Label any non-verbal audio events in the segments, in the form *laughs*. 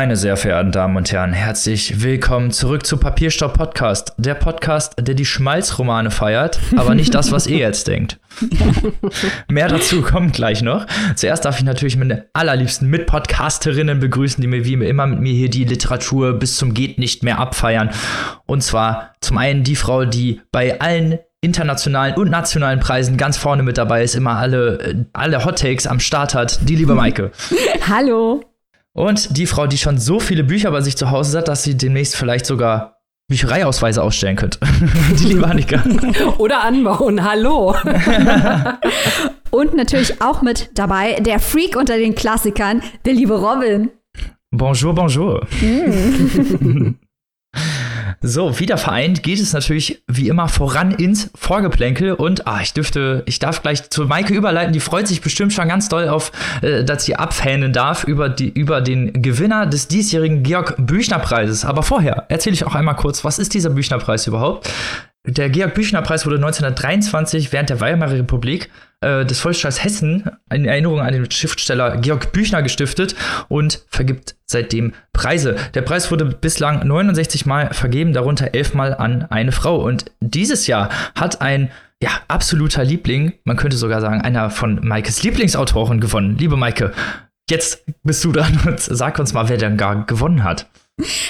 Meine sehr verehrten Damen und Herren, herzlich willkommen zurück zu Papierstopp Podcast. Der Podcast, der die Schmalzromane feiert, aber nicht das, was ihr jetzt denkt. *laughs* Mehr dazu kommt gleich noch. Zuerst darf ich natürlich meine allerliebsten Mitpodcasterinnen begrüßen, die mir wie immer mit mir hier die Literatur bis zum geht nicht mehr abfeiern. Und zwar zum einen die Frau, die bei allen internationalen und nationalen Preisen ganz vorne mit dabei ist, immer alle, alle Hot Takes am Start hat, die liebe Maike. Hallo. Und die Frau, die schon so viele Bücher bei sich zu Hause hat, dass sie demnächst vielleicht sogar Büchereiausweise ausstellen könnte. *laughs* die liebe Annika. *laughs* Oder anbauen. Hallo. *laughs* Und natürlich auch mit dabei der Freak unter den Klassikern, der liebe Robin. Bonjour, bonjour. Mm. So, wieder vereint geht es natürlich wie immer voran ins Vorgeplänkel und ah, ich dürfte, ich darf gleich zu Maike überleiten, die freut sich bestimmt schon ganz doll auf, äh, dass sie abfähnen darf über, die, über den Gewinner des diesjährigen Georg Büchner Preises. Aber vorher erzähle ich auch einmal kurz, was ist dieser Büchner Preis überhaupt? Der Georg Büchner Preis wurde 1923 während der Weimarer Republik äh, des Volksstaates Hessen in Erinnerung an den Schriftsteller Georg Büchner gestiftet und vergibt seitdem Preise. Der Preis wurde bislang 69 Mal vergeben, darunter 11 Mal an eine Frau. Und dieses Jahr hat ein ja, absoluter Liebling, man könnte sogar sagen, einer von Maikes Lieblingsautoren gewonnen. Liebe Maike, jetzt bist du dran und sag uns mal, wer denn gar gewonnen hat.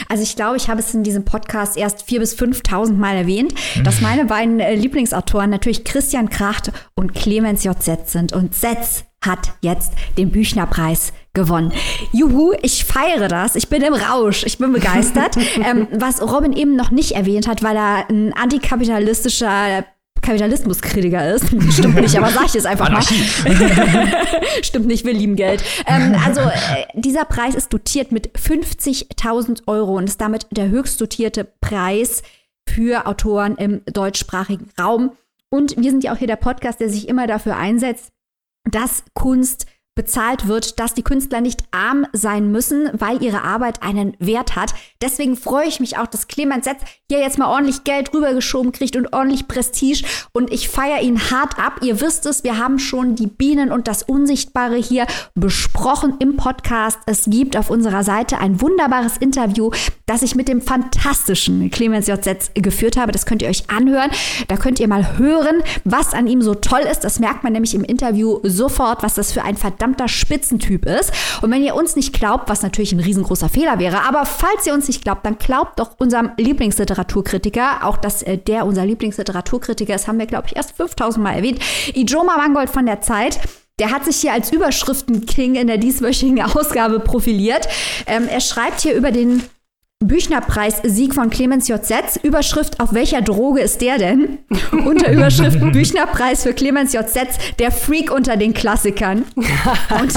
Also ich glaube, ich habe es in diesem Podcast erst vier bis 5.000 Mal erwähnt, dass mhm. meine beiden äh, Lieblingsautoren natürlich Christian Kracht und Clemens J. Setz sind. Und Setz hat jetzt den Büchnerpreis gewonnen. Juhu, ich feiere das. Ich bin im Rausch. Ich bin begeistert. *laughs* ähm, was Robin eben noch nicht erwähnt hat, weil er ein antikapitalistischer Kapitalismuskritiker ist. *laughs* Stimmt nicht, aber sag ich es einfach mal. *laughs* Stimmt nicht, wir lieben Geld. Ähm, also äh, dieser Preis ist dotiert mit 50.000 Euro und ist damit der höchst dotierte Preis für Autoren im deutschsprachigen Raum. Und wir sind ja auch hier der Podcast, der sich immer dafür einsetzt, dass Kunst bezahlt wird, dass die Künstler nicht arm sein müssen, weil ihre Arbeit einen Wert hat. Deswegen freue ich mich auch, dass Clemens Setz hier jetzt mal ordentlich Geld rübergeschoben kriegt und ordentlich Prestige. Und ich feiere ihn hart ab. Ihr wisst es, wir haben schon die Bienen und das Unsichtbare hier besprochen im Podcast. Es gibt auf unserer Seite ein wunderbares Interview, das ich mit dem fantastischen Clemens J. Setz geführt habe. Das könnt ihr euch anhören. Da könnt ihr mal hören, was an ihm so toll ist. Das merkt man nämlich im Interview sofort, was das für ein verdammter Spitzentyp ist. Und wenn ihr uns nicht glaubt, was natürlich ein riesengroßer Fehler wäre, aber falls ihr uns nicht glaubt, dann glaubt doch unserem Lieblingsliteraturkritiker, auch dass äh, der unser Lieblingsliteraturkritiker ist, haben wir, glaube ich, erst 5000 Mal erwähnt, Ijoma Mangold von der Zeit. Der hat sich hier als Überschriften-King in der dieswöchigen *laughs* Ausgabe profiliert. Ähm, er schreibt hier über den Büchnerpreis-Sieg von Clemens J. Setz. Überschrift, auf welcher Droge ist der denn? *laughs* unter Überschrift Büchnerpreis für Clemens J. Setz, der Freak unter den Klassikern. und,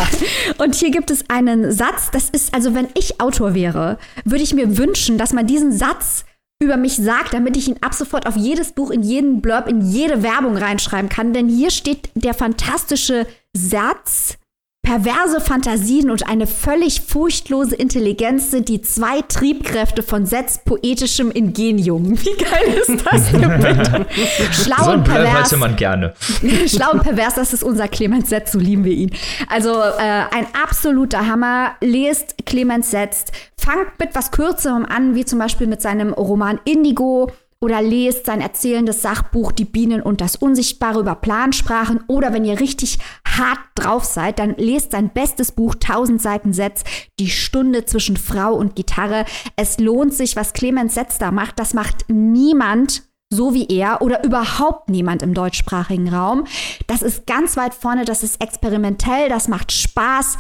und hier gibt es einen Satz, das ist, also wenn ich Autor wäre, würde ich mir wünschen, dass man diesen Satz über mich sagt, damit ich ihn ab sofort auf jedes Buch, in jeden Blurb, in jede Werbung reinschreiben kann. Denn hier steht der fantastische Satz, Perverse Fantasien und eine völlig furchtlose Intelligenz sind die zwei Triebkräfte von Setz poetischem Ingenium. *laughs* Wie geil ist das denn bitte? *laughs* Schlau so und pervers. man gerne. *laughs* Schlau und pervers, das ist unser Clemens Setz, so lieben wir ihn. Also äh, ein absoluter Hammer. Lest Clemens Setz. Fangt mit was Kürzerem an, wie zum Beispiel mit seinem Roman Indigo oder lest sein erzählendes Sachbuch Die Bienen und das Unsichtbare über Plansprachen oder wenn ihr richtig hart drauf seid, dann lest sein bestes Buch 1000 Seiten Setz, Die Stunde zwischen Frau und Gitarre. Es lohnt sich, was Clemens Setz da macht. Das macht niemand so wie er oder überhaupt niemand im deutschsprachigen Raum. Das ist ganz weit vorne, das ist experimentell, das macht Spaß.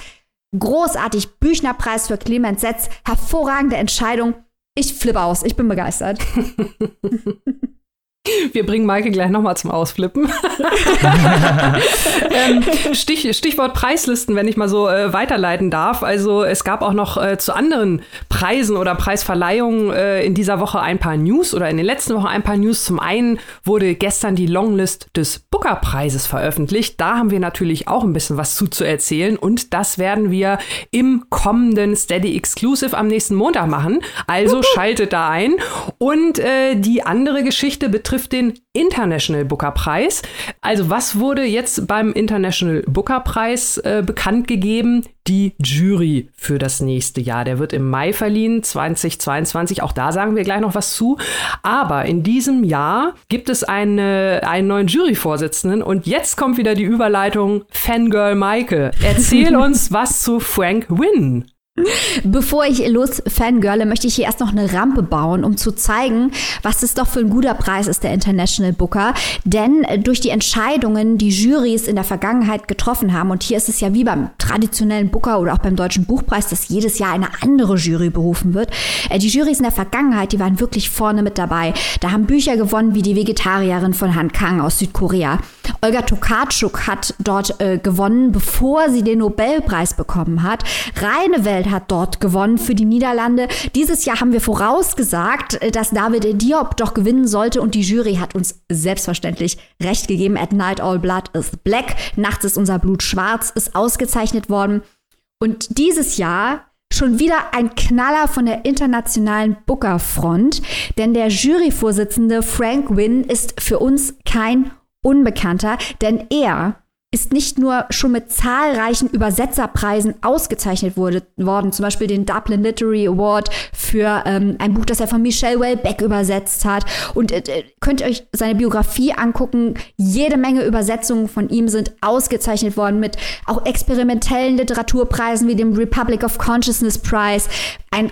Großartig, Büchnerpreis für Clemens Setz, hervorragende Entscheidung. Ich flippe aus, ich bin begeistert. *laughs* Wir bringen Maike gleich nochmal zum Ausflippen. *laughs* ähm, Stich, Stichwort Preislisten, wenn ich mal so äh, weiterleiten darf. Also es gab auch noch äh, zu anderen Preisen oder Preisverleihungen äh, in dieser Woche ein paar News oder in den letzten Wochen ein paar News. Zum einen wurde gestern die Longlist des Booker-Preises veröffentlicht. Da haben wir natürlich auch ein bisschen was zu, zu erzählen und das werden wir im kommenden Steady Exclusive am nächsten Montag machen. Also schaltet da ein. Und äh, die andere Geschichte betrifft betrifft den International Booker Preis. Also was wurde jetzt beim International Booker Preis äh, bekannt gegeben? Die Jury für das nächste Jahr. Der wird im Mai verliehen, 2022. Auch da sagen wir gleich noch was zu. Aber in diesem Jahr gibt es eine, einen neuen Juryvorsitzenden. Und jetzt kommt wieder die Überleitung Fangirl Maike. Erzähl *laughs* uns was zu Frank Wynn. Bevor ich los fangirle, möchte ich hier erst noch eine Rampe bauen, um zu zeigen, was es doch für ein guter Preis ist, der International Booker. Denn durch die Entscheidungen, die Jurys in der Vergangenheit getroffen haben, und hier ist es ja wie beim traditionellen Booker oder auch beim Deutschen Buchpreis, dass jedes Jahr eine andere Jury berufen wird. Äh, die Jurys in der Vergangenheit, die waren wirklich vorne mit dabei. Da haben Bücher gewonnen wie die Vegetarierin von Han Kang aus Südkorea. Olga Tokarczuk hat dort äh, gewonnen, bevor sie den Nobelpreis bekommen hat. Reine Welt hat dort gewonnen für die Niederlande. Dieses Jahr haben wir vorausgesagt, äh, dass David Diop doch gewinnen sollte und die Jury hat uns selbstverständlich recht gegeben. At Night All Blood is Black. Nachts ist unser Blut schwarz, ist ausgezeichnet worden. Und dieses Jahr schon wieder ein Knaller von der internationalen Booker-Front, denn der Juryvorsitzende Frank Wynn ist für uns kein Unbekannter, denn er ist nicht nur schon mit zahlreichen Übersetzerpreisen ausgezeichnet wurde, worden, zum Beispiel den Dublin Literary Award für ähm, ein Buch, das er von Michelle Welbeck übersetzt hat. Und äh, könnt ihr euch seine Biografie angucken. Jede Menge Übersetzungen von ihm sind ausgezeichnet worden mit auch experimentellen Literaturpreisen wie dem Republic of Consciousness Prize. Ein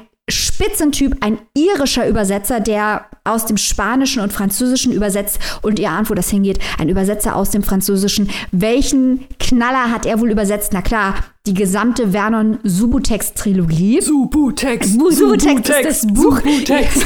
Spitzentyp, ein irischer Übersetzer, der aus dem Spanischen und Französischen übersetzt. Und ihr ahnt, wo das hingeht. Ein Übersetzer aus dem Französischen. Welchen Knaller hat er wohl übersetzt? Na klar, die gesamte Vernon Subutex-Trilogie. Subutex. Subutex ist das Buch. Subutex. *laughs*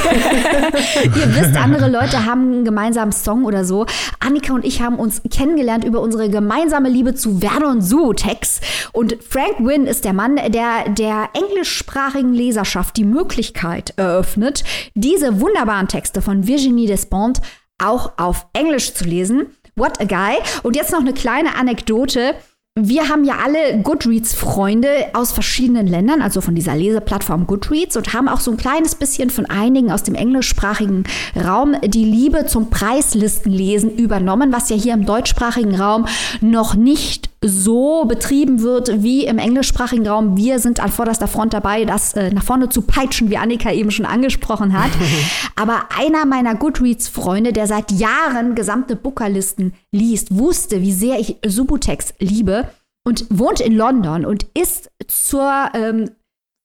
Ihr wisst, andere Leute haben einen gemeinsamen Song oder so. Annika und ich haben uns kennengelernt über unsere gemeinsame Liebe zu Vernon Subutex. Und Frank Wynn ist der Mann, der der englischsprachigen Leserschaft die Möglichkeit eröffnet, diese wunderbaren Texte von Virginie Despentes auch auf Englisch zu lesen. What a guy. Und jetzt noch eine kleine Anekdote wir haben ja alle Goodreads-Freunde aus verschiedenen Ländern, also von dieser Leseplattform Goodreads und haben auch so ein kleines bisschen von einigen aus dem englischsprachigen Raum die Liebe zum Preislistenlesen übernommen, was ja hier im deutschsprachigen Raum noch nicht so betrieben wird wie im englischsprachigen Raum. Wir sind an vorderster Front dabei, das äh, nach vorne zu peitschen, wie Annika eben schon angesprochen hat. *laughs* Aber einer meiner Goodreads-Freunde, der seit Jahren gesamte Bookerlisten liest, wusste, wie sehr ich Subutex liebe und wohnt in London und ist zur ähm,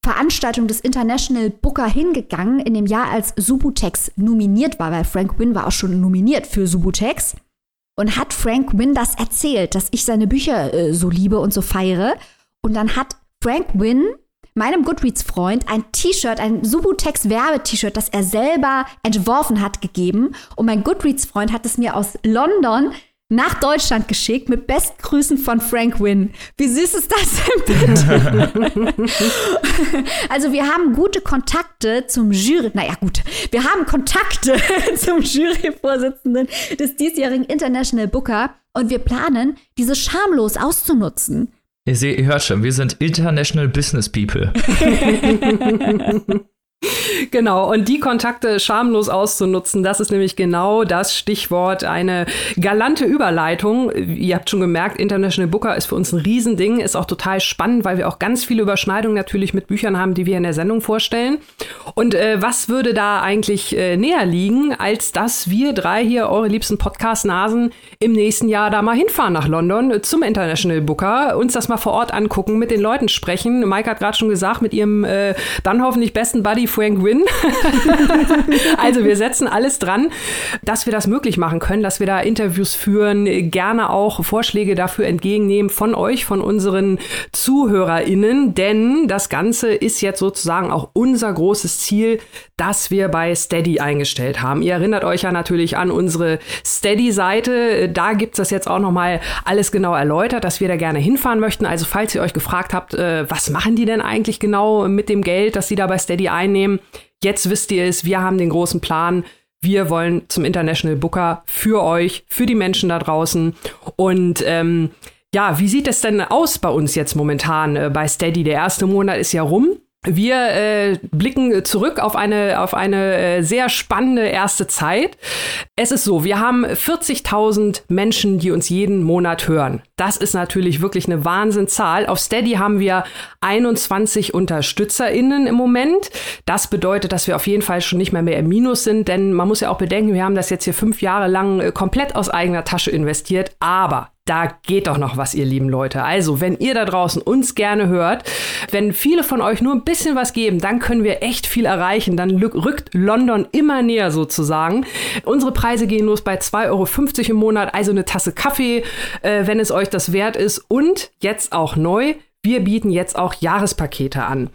Veranstaltung des International Booker hingegangen in dem Jahr, als Subutex nominiert war, weil Frank Wynn war auch schon nominiert für Subutex und hat Frank Wynn das erzählt, dass ich seine Bücher äh, so liebe und so feiere. Und dann hat Frank Wynn meinem Goodreads-Freund ein T-Shirt, ein Subutex-Werbe-T-Shirt, das er selber entworfen hat, gegeben. Und mein Goodreads-Freund hat es mir aus London nach Deutschland geschickt mit Bestgrüßen von Frank Wynn. Wie süß ist das denn bitte? *laughs* also wir haben gute Kontakte zum Jury, naja gut, wir haben Kontakte *laughs* zum Juryvorsitzenden des diesjährigen International Booker und wir planen, diese schamlos auszunutzen. Ihr seht, ihr hört schon, wir sind International Business People. *laughs* *laughs* Genau, und die Kontakte schamlos auszunutzen, das ist nämlich genau das Stichwort, eine galante Überleitung. Ihr habt schon gemerkt, International Booker ist für uns ein Riesending, ist auch total spannend, weil wir auch ganz viele Überschneidungen natürlich mit Büchern haben, die wir in der Sendung vorstellen. Und äh, was würde da eigentlich äh, näher liegen, als dass wir drei hier, eure liebsten Podcast-Nasen, im nächsten Jahr da mal hinfahren nach London zum International Booker, uns das mal vor Ort angucken, mit den Leuten sprechen. Mike hat gerade schon gesagt, mit ihrem äh, dann hoffentlich besten Buddy Frank Wynn. *laughs* also wir setzen alles dran, dass wir das möglich machen können, dass wir da Interviews führen, gerne auch Vorschläge dafür entgegennehmen von euch, von unseren ZuhörerInnen, denn das Ganze ist jetzt sozusagen auch unser großes Ziel, das wir bei Steady eingestellt haben. Ihr erinnert euch ja natürlich an unsere Steady-Seite. Da gibt es das jetzt auch nochmal alles genau erläutert, dass wir da gerne hinfahren möchten. Also falls ihr euch gefragt habt, äh, was machen die denn eigentlich genau mit dem Geld, das sie da bei Steady einnehmen, Jetzt wisst ihr es, wir haben den großen Plan. Wir wollen zum International Booker für euch, für die Menschen da draußen. Und ähm, ja, wie sieht es denn aus bei uns jetzt momentan äh, bei Steady? Der erste Monat ist ja rum. Wir äh, blicken zurück auf eine, auf eine äh, sehr spannende erste Zeit. Es ist so, wir haben 40.000 Menschen, die uns jeden Monat hören. Das ist natürlich wirklich eine Wahnsinnzahl. Auf Steady haben wir 21 UnterstützerInnen im Moment. Das bedeutet, dass wir auf jeden Fall schon nicht mehr mehr im Minus sind, denn man muss ja auch bedenken, wir haben das jetzt hier fünf Jahre lang äh, komplett aus eigener Tasche investiert. Aber da geht doch noch was, ihr lieben Leute. Also, wenn ihr da draußen uns gerne hört, wenn viele von euch nur ein bisschen was geben, dann können wir echt viel erreichen. Dann rückt London immer näher sozusagen. Unsere Preise gehen los bei 2,50 Euro im Monat, also eine Tasse Kaffee, äh, wenn es euch das wert ist. Und jetzt auch neu, wir bieten jetzt auch Jahrespakete an.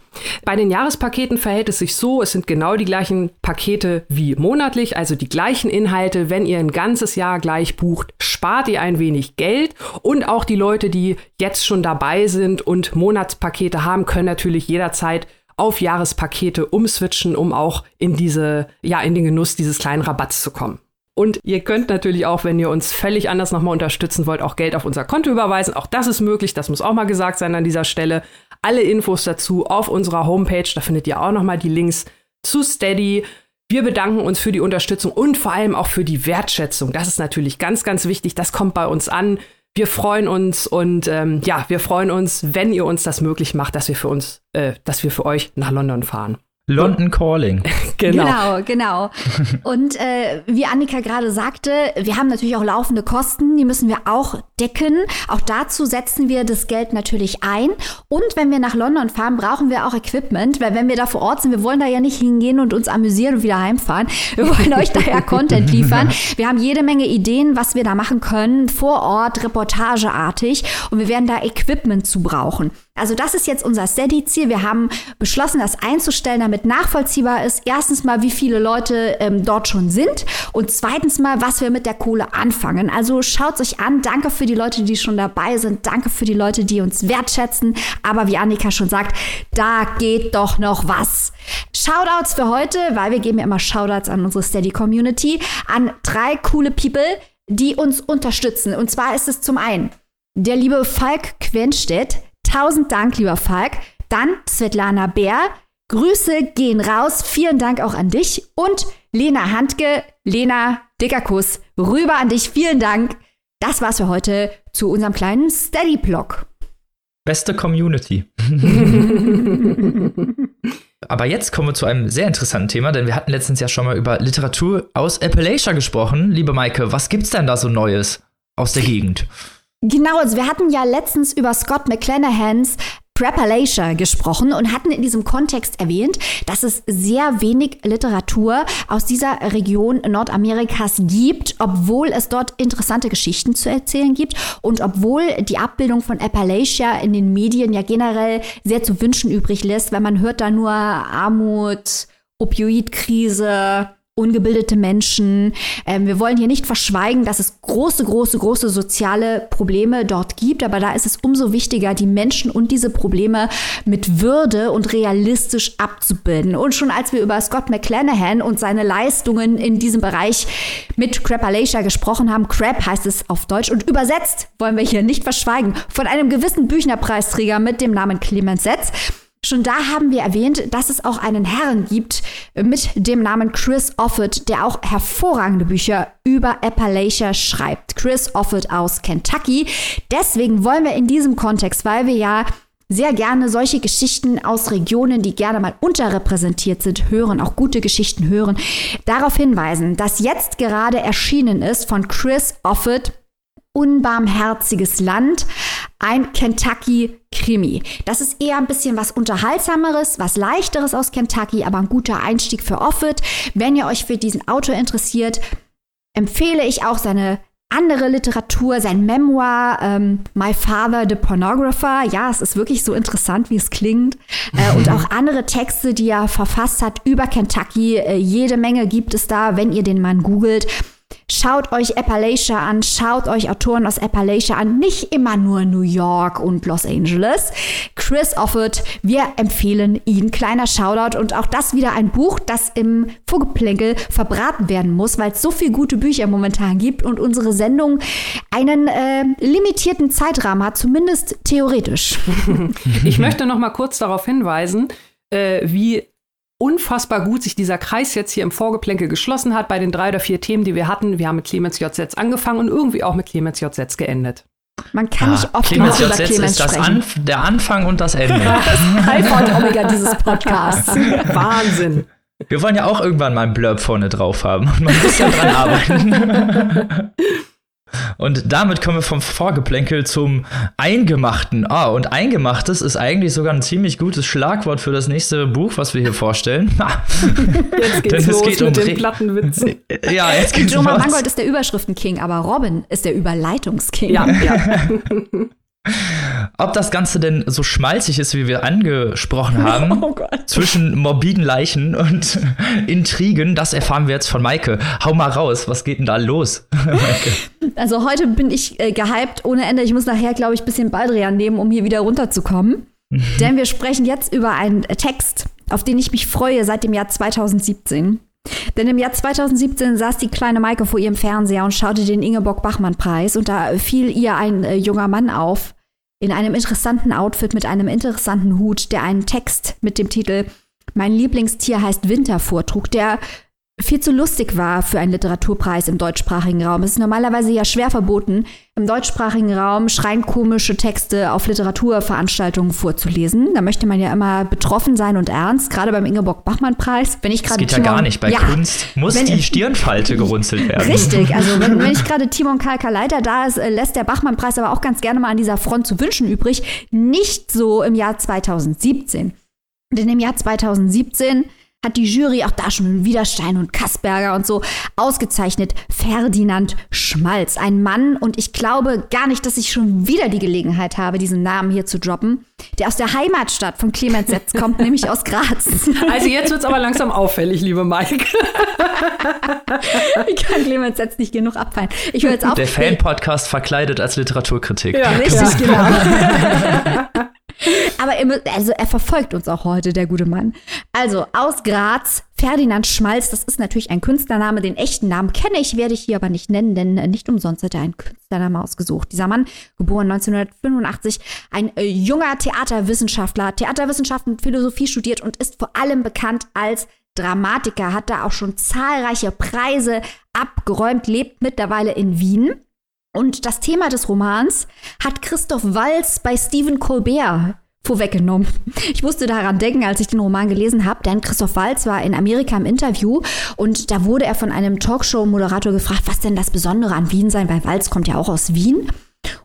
Bei den Jahrespaketen verhält es sich so, es sind genau die gleichen Pakete wie monatlich, also die gleichen Inhalte. Wenn ihr ein ganzes Jahr gleich bucht, spart ihr ein wenig Geld und auch die Leute, die jetzt schon dabei sind und Monatspakete haben, können natürlich jederzeit auf Jahrespakete umswitchen, um auch in diese, ja, in den Genuss dieses kleinen Rabatts zu kommen. Und ihr könnt natürlich auch, wenn ihr uns völlig anders nochmal unterstützen wollt, auch Geld auf unser Konto überweisen. Auch das ist möglich. Das muss auch mal gesagt sein an dieser Stelle. Alle Infos dazu auf unserer Homepage. Da findet ihr auch nochmal die Links zu Steady. Wir bedanken uns für die Unterstützung und vor allem auch für die Wertschätzung. Das ist natürlich ganz, ganz wichtig. Das kommt bei uns an. Wir freuen uns und ähm, ja, wir freuen uns, wenn ihr uns das möglich macht, dass wir für uns, äh, dass wir für euch nach London fahren. London Calling. *laughs* genau. Genau, genau. Und äh, wie Annika gerade sagte, wir haben natürlich auch laufende Kosten, die müssen wir auch decken. Auch dazu setzen wir das Geld natürlich ein. Und wenn wir nach London fahren, brauchen wir auch Equipment, weil wenn wir da vor Ort sind, wir wollen da ja nicht hingehen und uns amüsieren und wieder heimfahren. Wir *laughs* wollen euch daher Content liefern. Wir haben jede Menge Ideen, was wir da machen können, vor Ort, reportageartig. Und wir werden da Equipment zu brauchen. Also das ist jetzt unser Steady-Ziel. Wir haben beschlossen, das einzustellen, damit nachvollziehbar ist. Erstens mal, wie viele Leute ähm, dort schon sind und zweitens mal, was wir mit der Kohle anfangen. Also schaut euch an. Danke für die Leute, die schon dabei sind. Danke für die Leute, die uns wertschätzen. Aber wie Annika schon sagt, da geht doch noch was. Shoutouts für heute, weil wir geben ja immer Shoutouts an unsere Steady-Community, an drei coole People, die uns unterstützen. Und zwar ist es zum einen der liebe Falk Quenstedt, Tausend Dank, lieber Falk. Dann Svetlana Bär. Grüße gehen raus. Vielen Dank auch an dich. Und Lena Handke. Lena, dicker Kuss. Rüber an dich. Vielen Dank. Das war's für heute zu unserem kleinen Steady-Blog. Beste Community. *laughs* Aber jetzt kommen wir zu einem sehr interessanten Thema, denn wir hatten letztens ja schon mal über Literatur aus Appalachia gesprochen. Liebe Maike, was gibt's denn da so Neues aus der Gegend? Genau, also wir hatten ja letztens über Scott McClanahans Prepalation gesprochen und hatten in diesem Kontext erwähnt, dass es sehr wenig Literatur aus dieser Region Nordamerikas gibt, obwohl es dort interessante Geschichten zu erzählen gibt und obwohl die Abbildung von Appalachia in den Medien ja generell sehr zu wünschen übrig lässt, weil man hört da nur Armut, Opioidkrise, ungebildete Menschen. Ähm, wir wollen hier nicht verschweigen, dass es große, große, große soziale Probleme dort gibt, aber da ist es umso wichtiger, die Menschen und diese Probleme mit Würde und realistisch abzubilden. Und schon als wir über Scott McClanahan und seine Leistungen in diesem Bereich mit Crapalacia gesprochen haben, Crap heißt es auf Deutsch und übersetzt, wollen wir hier nicht verschweigen, von einem gewissen Büchnerpreisträger mit dem Namen Clemens Setz, Schon da haben wir erwähnt, dass es auch einen Herrn gibt mit dem Namen Chris Offutt, der auch hervorragende Bücher über Appalachia schreibt. Chris Offutt aus Kentucky. Deswegen wollen wir in diesem Kontext, weil wir ja sehr gerne solche Geschichten aus Regionen, die gerne mal unterrepräsentiert sind, hören, auch gute Geschichten hören, darauf hinweisen, dass jetzt gerade erschienen ist von Chris Offutt Unbarmherziges Land, ein Kentucky-Krimi. Das ist eher ein bisschen was Unterhaltsameres, was Leichteres aus Kentucky, aber ein guter Einstieg für Offit. Wenn ihr euch für diesen Autor interessiert, empfehle ich auch seine andere Literatur, sein Memoir, ähm, My Father the Pornographer. Ja, es ist wirklich so interessant, wie es klingt. Äh, *laughs* und auch andere Texte, die er verfasst hat über Kentucky. Äh, jede Menge gibt es da, wenn ihr den Mann googelt. Schaut euch Appalachia an, schaut euch Autoren aus Appalachia an, nicht immer nur New York und Los Angeles. Chris Offord, wir empfehlen ihn. Kleiner Shoutout und auch das wieder ein Buch, das im Vorgeplänkel verbraten werden muss, weil es so viele gute Bücher momentan gibt und unsere Sendung einen äh, limitierten Zeitrahmen hat, zumindest theoretisch. *laughs* Ich möchte noch mal kurz darauf hinweisen, äh, wie unfassbar gut sich dieser Kreis jetzt hier im Vorgeplänkel geschlossen hat bei den drei oder vier Themen, die wir hatten. Wir haben mit Clemens J. Setz angefangen und irgendwie auch mit Clemens J. Setz geendet. Man kann ah, nicht oft Clemens J. Setz ist das Anf der Anfang und das Ende. *laughs* das Alpha und Omega dieses Podcasts. *laughs* Wahnsinn. Wir wollen ja auch irgendwann mal ein Blurb vorne drauf haben und man muss ja dran arbeiten. *laughs* Und damit kommen wir vom Vorgeplänkel zum Eingemachten. Ah, und Eingemachtes ist eigentlich sogar ein ziemlich gutes Schlagwort für das nächste Buch, was wir hier vorstellen. jetzt geht's Denn los geht mit um den Plattenwitzen. Ja, jetzt geht's Roman los. Mangold ist der Überschriftenking, aber Robin ist der Überleitungsking. Ja, ja. *laughs* Ob das Ganze denn so schmalzig ist, wie wir angesprochen *laughs* haben, oh zwischen morbiden Leichen und *laughs* Intrigen, das erfahren wir jetzt von Maike. Hau mal raus, was geht denn da los? *laughs* also heute bin ich äh, gehypt ohne Ende. Ich muss nachher, glaube ich, ein bisschen Baldrian nehmen, um hier wieder runterzukommen. Denn wir sprechen jetzt über einen Text, auf den ich mich freue seit dem Jahr 2017. Denn im Jahr 2017 saß die kleine Maike vor ihrem Fernseher und schaute den Ingeborg-Bachmann-Preis. Und da fiel ihr ein äh, junger Mann auf, in einem interessanten Outfit mit einem interessanten Hut, der einen Text mit dem Titel Mein Lieblingstier heißt Winter vortrug, der viel zu lustig war für einen Literaturpreis im deutschsprachigen Raum. Es ist normalerweise ja schwer verboten, im deutschsprachigen Raum schreienkomische Texte auf Literaturveranstaltungen vorzulesen. Da möchte man ja immer betroffen sein und ernst, gerade beim Ingeborg-Bachmann-Preis. Wenn ich gerade geht Timon, ja gar nicht. Bei ja, Kunst muss die Stirnfalte gerunzelt werden. Richtig, also wenn, wenn ich *laughs* gerade Timon Kalker Leiter da ist, äh, lässt der Bachmann-Preis aber auch ganz gerne mal an dieser Front zu wünschen übrig. Nicht so im Jahr 2017. Denn im Jahr 2017 hat die Jury auch da schon Widerstein und Kassberger und so ausgezeichnet. Ferdinand Schmalz, ein Mann, und ich glaube gar nicht, dass ich schon wieder die Gelegenheit habe, diesen Namen hier zu droppen, der aus der Heimatstadt von Clemens Setz kommt, *laughs* nämlich aus Graz. *laughs* Also jetzt wird es aber langsam auffällig, liebe Mike. *laughs* ich kann Clemens Setz nicht genug abfallen. Ich höre jetzt auf. Der Fan-Podcast verkleidet als Literaturkritik. Ja, richtig, ja. genau. Aber er, also er verfolgt uns auch heute, der gute Mann. Also aus Graz, Ferdinand Schmalz, das ist natürlich ein Künstlername. Den echten Namen kenne ich, werde ich hier aber nicht nennen, denn nicht umsonst hat er einen Künstlername ausgesucht. Dieser Mann, geboren 1985, ein äh, junger Theaterwissenschaftler, Theaterwissenschaften und Philosophie studiert und ist vor allem bekannt als Dramatiker, hat da auch schon zahlreiche Preise abgeräumt, lebt mittlerweile in Wien und das Thema des Romans hat Christoph Walz bei Stephen Colbert vorweggenommen. Ich musste daran denken, als ich den Roman gelesen habe, denn Christoph Walz war in Amerika im Interview und da wurde er von einem Talkshow-Moderator gefragt, was denn das Besondere an Wien sei, weil Walz kommt ja auch aus Wien.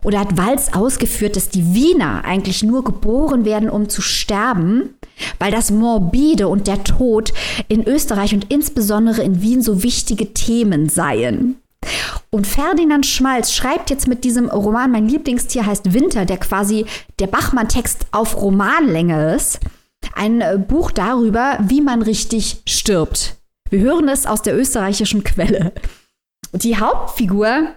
Oder hat Walz ausgeführt, dass die Wiener eigentlich nur geboren werden, um zu sterben, weil das Morbide und der Tod in Österreich und insbesondere in Wien so wichtige Themen seien. Und Ferdinand Schmalz schreibt jetzt mit diesem Roman, mein Lieblingstier heißt Winter, der quasi der Bachmann-Text auf Romanlänge ist, ein äh, Buch darüber, wie man richtig stirbt. Wir hören es aus der österreichischen Quelle. Die Hauptfigur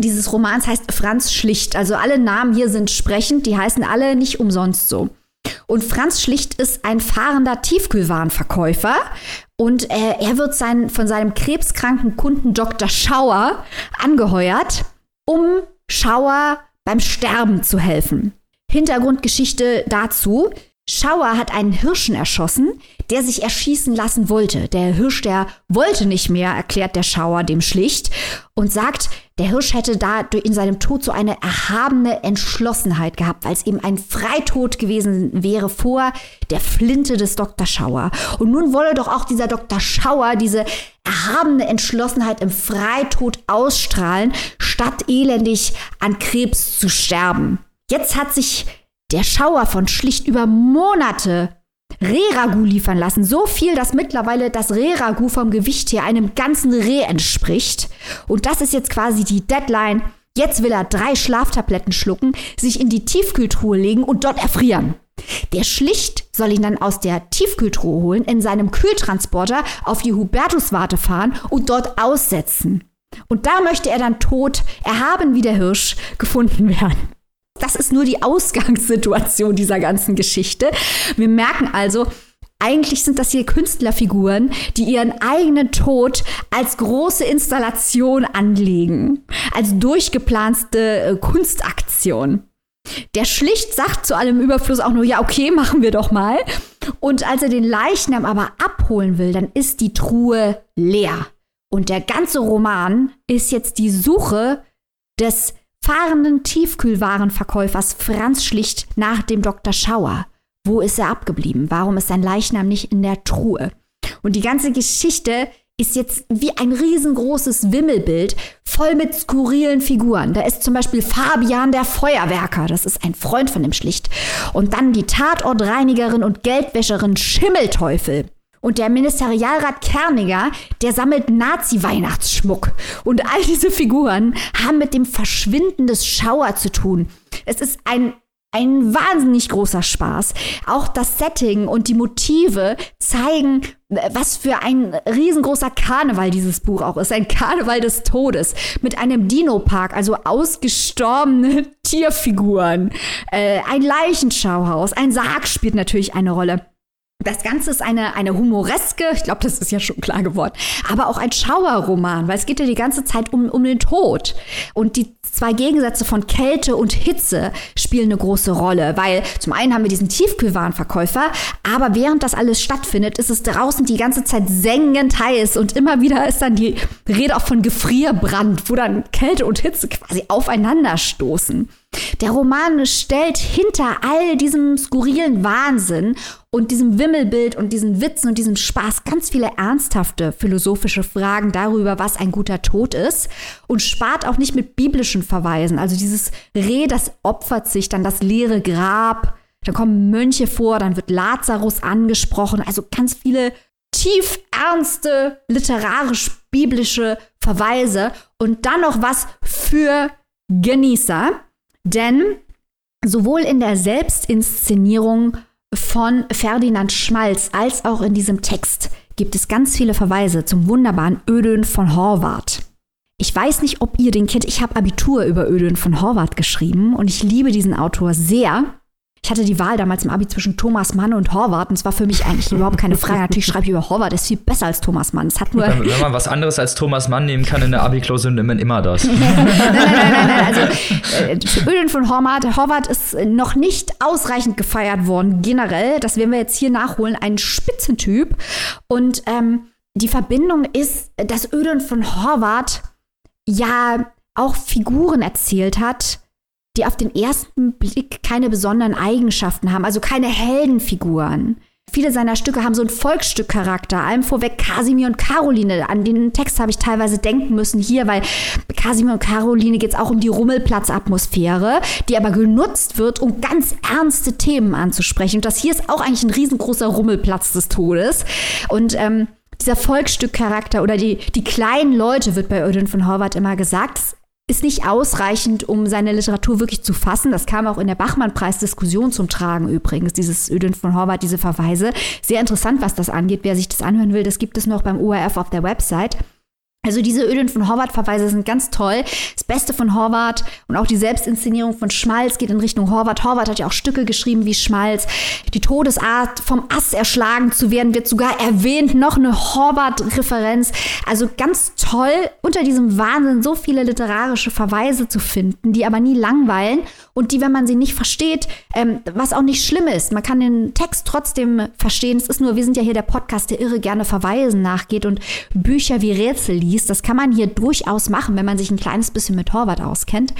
dieses Romans heißt Franz Schlicht. Also alle Namen hier sind sprechend, die heißen alle nicht umsonst so. Und Franz Schlicht ist ein fahrender Tiefkühlwarenverkäufer und äh, er wird sein, von seinem krebskranken Kunden Dr. Schauer angeheuert, um Schauer beim Sterben zu helfen. Hintergrundgeschichte dazu. Schauer hat einen Hirschen erschossen, der sich erschießen lassen wollte. Der Hirsch, der wollte nicht mehr, erklärt der Schauer dem schlicht und sagt, der Hirsch hätte da in seinem Tod so eine erhabene Entschlossenheit gehabt, weil es eben ein Freitod gewesen wäre vor der Flinte des Dr. Schauer. Und nun wolle doch auch dieser Dr. Schauer diese erhabene Entschlossenheit im Freitod ausstrahlen, statt elendig an Krebs zu sterben. Jetzt hat sich der Schauer von schlicht über Monate Rehragu liefern lassen. So viel, dass mittlerweile das Rehragu vom Gewicht her einem ganzen Reh entspricht. Und das ist jetzt quasi die Deadline. Jetzt will er drei Schlaftabletten schlucken, sich in die Tiefkühltruhe legen und dort erfrieren. Der Schlicht soll ihn dann aus der Tiefkühltruhe holen, in seinem Kühltransporter auf die Hubertuswarte fahren und dort aussetzen. Und da möchte er dann tot, erhaben wie der Hirsch, gefunden werden. Das ist nur die Ausgangssituation dieser ganzen Geschichte. Wir merken also, eigentlich sind das hier Künstlerfiguren, die ihren eigenen Tod als große Installation anlegen, als durchgeplante äh, Kunstaktion. Der schlicht sagt zu allem Überfluss auch nur, ja, okay, machen wir doch mal. Und als er den Leichnam aber abholen will, dann ist die Truhe leer. Und der ganze Roman ist jetzt die Suche des fahrenden Tiefkühlwarenverkäufers Franz Schlicht nach dem Dr. Schauer. Wo ist er abgeblieben? Warum ist sein Leichnam nicht in der Truhe? Und die ganze Geschichte ist jetzt wie ein riesengroßes Wimmelbild voll mit skurrilen Figuren. Da ist zum Beispiel Fabian der Feuerwerker, das ist ein Freund von dem Schlicht. Und dann die Tatortreinigerin und Geldwäscherin Schimmelteufel. Und der Ministerialrat Kerniger, der sammelt Nazi-Weihnachtsschmuck. Und all diese Figuren haben mit dem Verschwinden des Schauer zu tun. Es ist ein ein wahnsinnig großer Spaß. Auch das Setting und die Motive zeigen, was für ein riesengroßer Karneval dieses Buch auch ist. Ein Karneval des Todes mit einem Dino-Park, also ausgestorbene *laughs* Tierfiguren, äh, ein Leichenschauhaus, ein Sarg spielt natürlich eine Rolle. Das Ganze ist eine, eine humoreske, ich glaube, das ist ja schon klar geworden, aber auch ein Schauerroman, weil es geht ja die ganze Zeit um, um den Tod. Und die zwei Gegensätze von Kälte und Hitze spielen eine große Rolle, weil zum einen haben wir diesen Tiefkühlwarenverkäufer, aber während das alles stattfindet, ist es draußen die ganze Zeit sengend heiß und immer wieder ist dann die Rede auch von Gefrierbrand, wo dann Kälte und Hitze quasi aufeinanderstoßen. Der Roman stellt hinter all diesem skurrilen Wahnsinn und diesem Wimmelbild und diesen Witzen und diesem Spaß ganz viele ernsthafte philosophische Fragen darüber, was ein guter Tod ist und spart auch nicht mit biblischen Verweisen. Also dieses Reh, das opfert sich, dann das leere Grab, dann kommen Mönche vor, dann wird Lazarus angesprochen, also ganz viele tief ernste literarisch-biblische Verweise. Und dann noch was für Genießer, denn sowohl in der Selbstinszenierung von Ferdinand Schmalz als auch in diesem Text gibt es ganz viele Verweise zum wunderbaren Ödön von Horvath. Ich weiß nicht, ob ihr den kennt. Ich habe Abitur über Ödön von Horvath geschrieben und ich liebe diesen Autor sehr. Ich hatte die Wahl damals im Abi zwischen Thomas Mann und Horvath und es war für mich eigentlich überhaupt keine Frage. Natürlich schreibe ich über Horvath, der ist viel besser als Thomas Mann. Es hat nur wenn, wenn man was anderes als Thomas Mann nehmen kann in der Abi-Klausur, nimmt man immer das. *laughs* nein, nein, nein, nein, nein. Also äh, Ölen von Horvath, Horvath ist noch nicht ausreichend gefeiert worden generell. Das werden wir jetzt hier nachholen. Ein Spitzentyp. Und ähm, die Verbindung ist, dass Ölen von Horvath ja auch Figuren erzählt hat, die auf den ersten Blick keine besonderen Eigenschaften haben, also keine Heldenfiguren. Viele seiner Stücke haben so einen Volksstückcharakter. Allem vorweg Kasimir und Caroline. An den Text habe ich teilweise denken müssen hier, weil Kasimir und Caroline geht es auch um die Rummelplatzatmosphäre, die aber genutzt wird, um ganz ernste Themen anzusprechen. Und das hier ist auch eigentlich ein riesengroßer Rummelplatz des Todes. Und ähm, dieser Volksstückcharakter oder die, die kleinen Leute, wird bei Ödin von Horvath immer gesagt, ist nicht ausreichend, um seine Literatur wirklich zu fassen. Das kam auch in der Bachmann-Preis-Diskussion zum Tragen übrigens, dieses Ödön von Horvath, diese Verweise. Sehr interessant, was das angeht. Wer sich das anhören will, das gibt es noch beim ORF auf der Website. Also diese Öden von Horvath-Verweise sind ganz toll. Das Beste von Horvath und auch die Selbstinszenierung von Schmalz geht in Richtung Horvath. Horvath hat ja auch Stücke geschrieben wie Schmalz. Die Todesart, vom Ass erschlagen zu werden, wird sogar erwähnt. Noch eine Horvath-Referenz. Also ganz toll, unter diesem Wahnsinn so viele literarische Verweise zu finden, die aber nie langweilen und die, wenn man sie nicht versteht, ähm, was auch nicht schlimm ist. Man kann den Text trotzdem verstehen. Es ist nur, wir sind ja hier der Podcast, der irre gerne Verweisen nachgeht und Bücher wie Rätsel liest. Das kann man hier durchaus machen, wenn man sich ein kleines bisschen mit Torwart auskennt.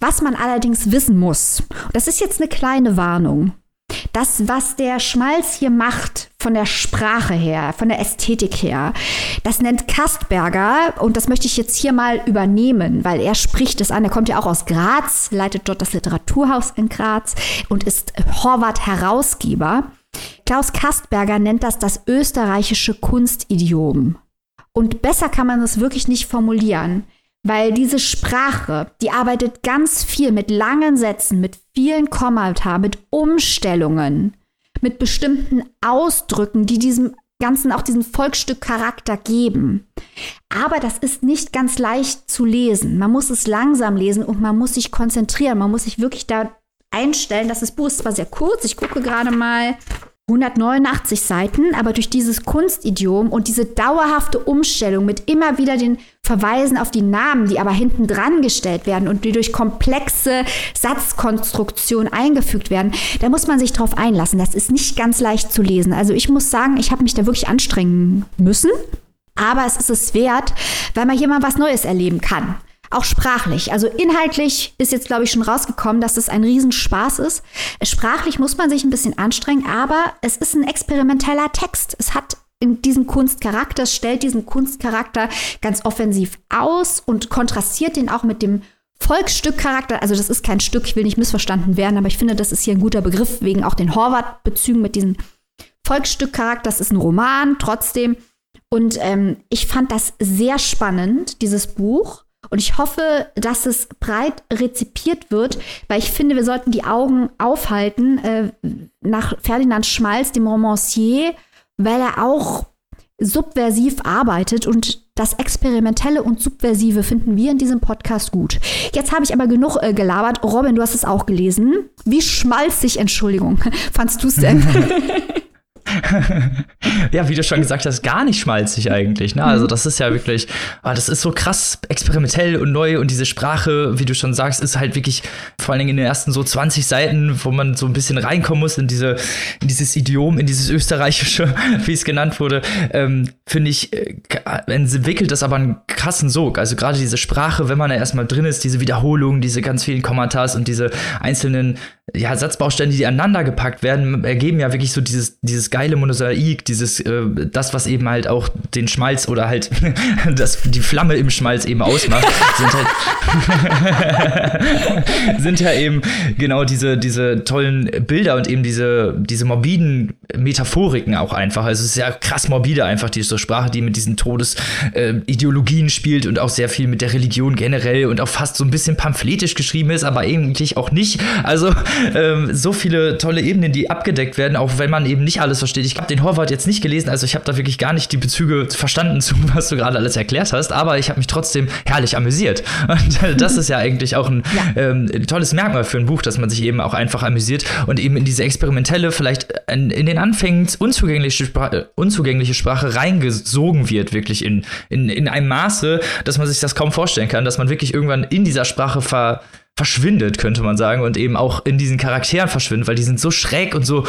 Was man allerdings wissen muss, das ist jetzt eine kleine Warnung. Das, was der Schmalz hier macht, von der Sprache her, von der Ästhetik her, das nennt Kastberger und das möchte ich jetzt hier mal übernehmen, weil er spricht es an. Er kommt ja auch aus Graz, leitet dort das Literaturhaus in Graz und ist Horvath-Herausgeber. Klaus Kastberger nennt das das österreichische Kunstidiom. Und besser kann man es wirklich nicht formulieren. Weil diese Sprache, die arbeitet ganz viel mit langen Sätzen, mit vielen Kommata, mit Umstellungen, mit bestimmten Ausdrücken, die diesem Ganzen auch diesen Volksstück-Charakter geben. Aber das ist nicht ganz leicht zu lesen. Man muss es langsam lesen und man muss sich konzentrieren. Man muss sich wirklich da einstellen, dass das Buch ist zwar sehr kurz, ich gucke gerade mal, 189 Seiten, aber durch dieses Kunstidiom und diese dauerhafte Umstellung mit immer wieder den Verweisen auf die Namen, die aber hinten dran gestellt werden und die durch komplexe Satzkonstruktion eingefügt werden, da muss man sich drauf einlassen. Das ist nicht ganz leicht zu lesen. Also ich muss sagen, ich habe mich da wirklich anstrengen müssen, aber es ist es wert, weil man hier mal was Neues erleben kann. Auch sprachlich. Also inhaltlich ist jetzt, glaube ich, schon rausgekommen, dass es ein Riesenspaß ist. Sprachlich muss man sich ein bisschen anstrengen, aber es ist ein experimenteller Text. Es hat in diesen Kunstcharakter, es stellt diesen Kunstcharakter ganz offensiv aus und kontrastiert den auch mit dem Volksstückcharakter. Also das ist kein Stück, ich will nicht missverstanden werden, aber ich finde, das ist hier ein guter Begriff, wegen auch den Horvath-Bezügen mit diesem Volksstückcharakter. Das ist ein Roman trotzdem. Und ähm, ich fand das sehr spannend, dieses Buch. Und ich hoffe, dass es breit rezipiert wird, weil ich finde, wir sollten die Augen aufhalten äh, nach Ferdinand Schmalz, dem Romancier, weil er auch subversiv arbeitet und das Experimentelle und Subversive finden wir in diesem Podcast gut. Jetzt habe ich aber genug äh, gelabert. Robin, du hast es auch gelesen. Wie schmalzig, Entschuldigung, *laughs* fandst du es denn? *laughs* *laughs* ja, wie du schon gesagt hast, gar nicht schmalzig eigentlich. Ne? Also mhm. das ist ja wirklich, oh, das ist so krass experimentell und neu und diese Sprache, wie du schon sagst, ist halt wirklich vor allen Dingen in den ersten so 20 Seiten, wo man so ein bisschen reinkommen muss in diese, in dieses Idiom, in dieses österreichische, *laughs* wie es genannt wurde, ähm, finde ich, äh, entwickelt das aber einen krassen Sog. Also gerade diese Sprache, wenn man da erstmal drin ist, diese Wiederholungen, diese ganz vielen Kommentars und diese einzelnen ja, Satzbausteine, die aneinander gepackt werden, ergeben ja wirklich so dieses, dieses geile Monosaik, dieses, äh, das, was eben halt auch den Schmalz oder halt *laughs* das, die Flamme im Schmalz eben ausmacht, sind halt, *laughs* sind ja eben genau diese, diese tollen Bilder und eben diese, diese morbiden Metaphoriken auch einfach. Also es ist ja krass morbide einfach, diese Sprache, die mit diesen Todesideologien äh, spielt und auch sehr viel mit der Religion generell und auch fast so ein bisschen pamphletisch geschrieben ist, aber eigentlich auch nicht. Also ähm, so viele tolle Ebenen, die abgedeckt werden, auch wenn man eben nicht alles versteht. Ich habe den Horvath jetzt nicht gelesen, also ich habe da wirklich gar nicht die Bezüge verstanden zu, *laughs* was du gerade alles erklärt hast, aber ich habe mich trotzdem herrlich amüsiert. *laughs* Und äh, das ist ja eigentlich auch ein ja. ähm, tolles Merkmal für ein Buch, dass man sich eben auch einfach amüsiert und eben in diese experimentelle, vielleicht in, in den Anfängen unzugängliche, Sprache, unzugängliche Sprache reingesogen wird, wirklich in, in, in einem Maße, dass man sich das kaum vorstellen kann, dass man wirklich irgendwann in dieser Sprache ver verschwindet, könnte man sagen, und eben auch in diesen Charakteren verschwindet, weil die sind so schräg und so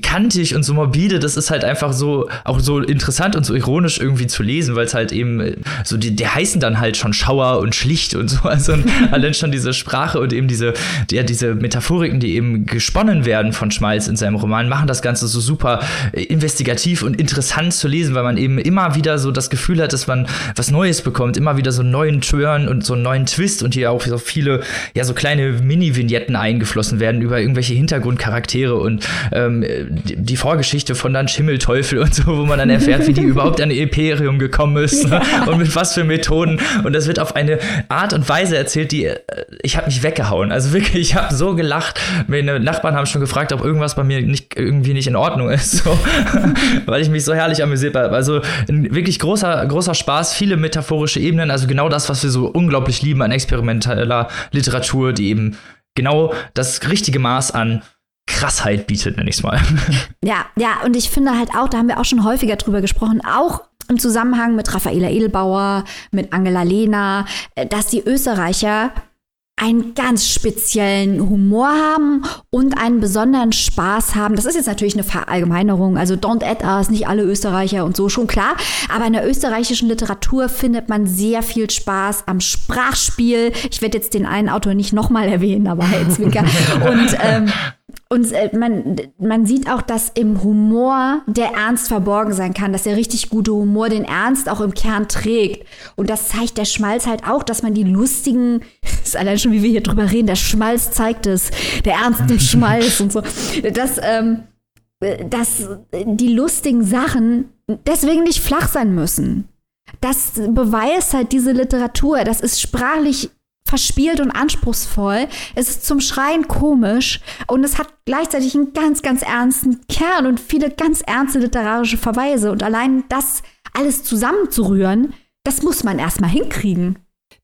kantig und so morbide, das ist halt einfach so, auch so interessant und so ironisch irgendwie zu lesen, weil es halt eben so, die, die heißen dann halt schon Schauer und schlicht und so, *laughs* also allein schon diese Sprache und eben diese, ja, diese Metaphoriken, die eben gesponnen werden von Schmalz in seinem Roman, machen das Ganze so super investigativ und interessant zu lesen, weil man eben immer wieder so das Gefühl hat, dass man was Neues bekommt, immer wieder so einen neuen Turn und so einen neuen Twist und hier auch so viele, ja, ja so kleine Mini-Vignetten eingeflossen werden über irgendwelche Hintergrundcharaktere und ähm, die, die, Vorgeschichte von dann Schimmelteufel und so, wo man dann erfährt, wie die *laughs* überhaupt an Imperium gekommen ist ja. und mit was für Methoden. Und das wird auf eine Art und Weise erzählt, die äh, ich habe mich weggehauen. Also wirklich, ich habe so gelacht. Meine Nachbarn haben schon gefragt, ob irgendwas bei mir nicht irgendwie nicht in Ordnung ist, so, *laughs* weil ich mich so herrlich amüsiert habe. Also wirklich großer großer Spaß, viele metaphorische Ebenen. Also genau das, was wir so unglaublich lieben an experimenteller Literatur Literatur, die eben genau das richtige Maß an Krassheit bietet, nenne ich es mal. *laughs* Ja, ja, und ich finde halt auch, da haben wir auch schon häufiger drüber gesprochen, auch im Zusammenhang mit Raffaela Edelbauer, mit Angela Lehner, äh, dass die Österreicher einen ganz speziellen Humor haben und einen besonderen Spaß haben. Das ist jetzt natürlich eine Verallgemeinerung, also don't add us, nicht alle Österreicher und so, schon klar. Aber in der österreichischen Literatur findet man sehr viel Spaß am Sprachspiel. Ich werde jetzt den einen Autor nicht nochmal erwähnen, aber Herr Zwinker. *laughs* und ähm, und äh, man, man sieht auch, dass im Humor der Ernst verborgen sein kann, dass der richtig gute Humor den Ernst auch im Kern trägt. Und das zeigt der Schmalz halt auch, dass man die lustigen, *laughs* ist allein schon, wie wir hier drüber reden, der Schmalz zeigt es, der Ernst im Schmalz und so, dass, ähm, dass die lustigen Sachen deswegen nicht flach sein müssen. Das beweist halt diese Literatur. Das ist sprachlich verspielt und anspruchsvoll. Es ist zum Schreien komisch und es hat gleichzeitig einen ganz, ganz ernsten Kern und viele ganz ernste literarische Verweise. Und allein das alles zusammenzurühren, das muss man erstmal hinkriegen.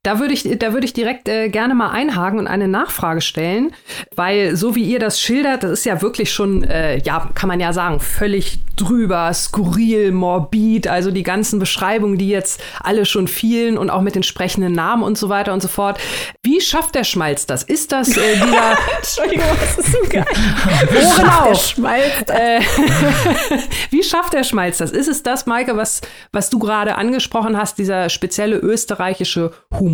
Da würde ich, da würde ich direkt äh, gerne mal einhaken und eine Nachfrage stellen, weil so wie ihr das schildert, das ist ja wirklich schon, äh, ja, kann man ja sagen, völlig drüber, skurril, morbid, also die ganzen Beschreibungen, die jetzt alle schon fielen und auch mit den sprechenden Namen und so weiter und so fort. Wie schafft der Schmalz das? Ist das äh, *laughs* dieser. Entschuldigung, das ist so geil. *laughs* Ohren auf. Der Schmalz. Äh, *laughs* wie schafft der Schmalz das? Ist es das, Maike, was, was du gerade angesprochen hast, dieser spezielle österreichische Humor?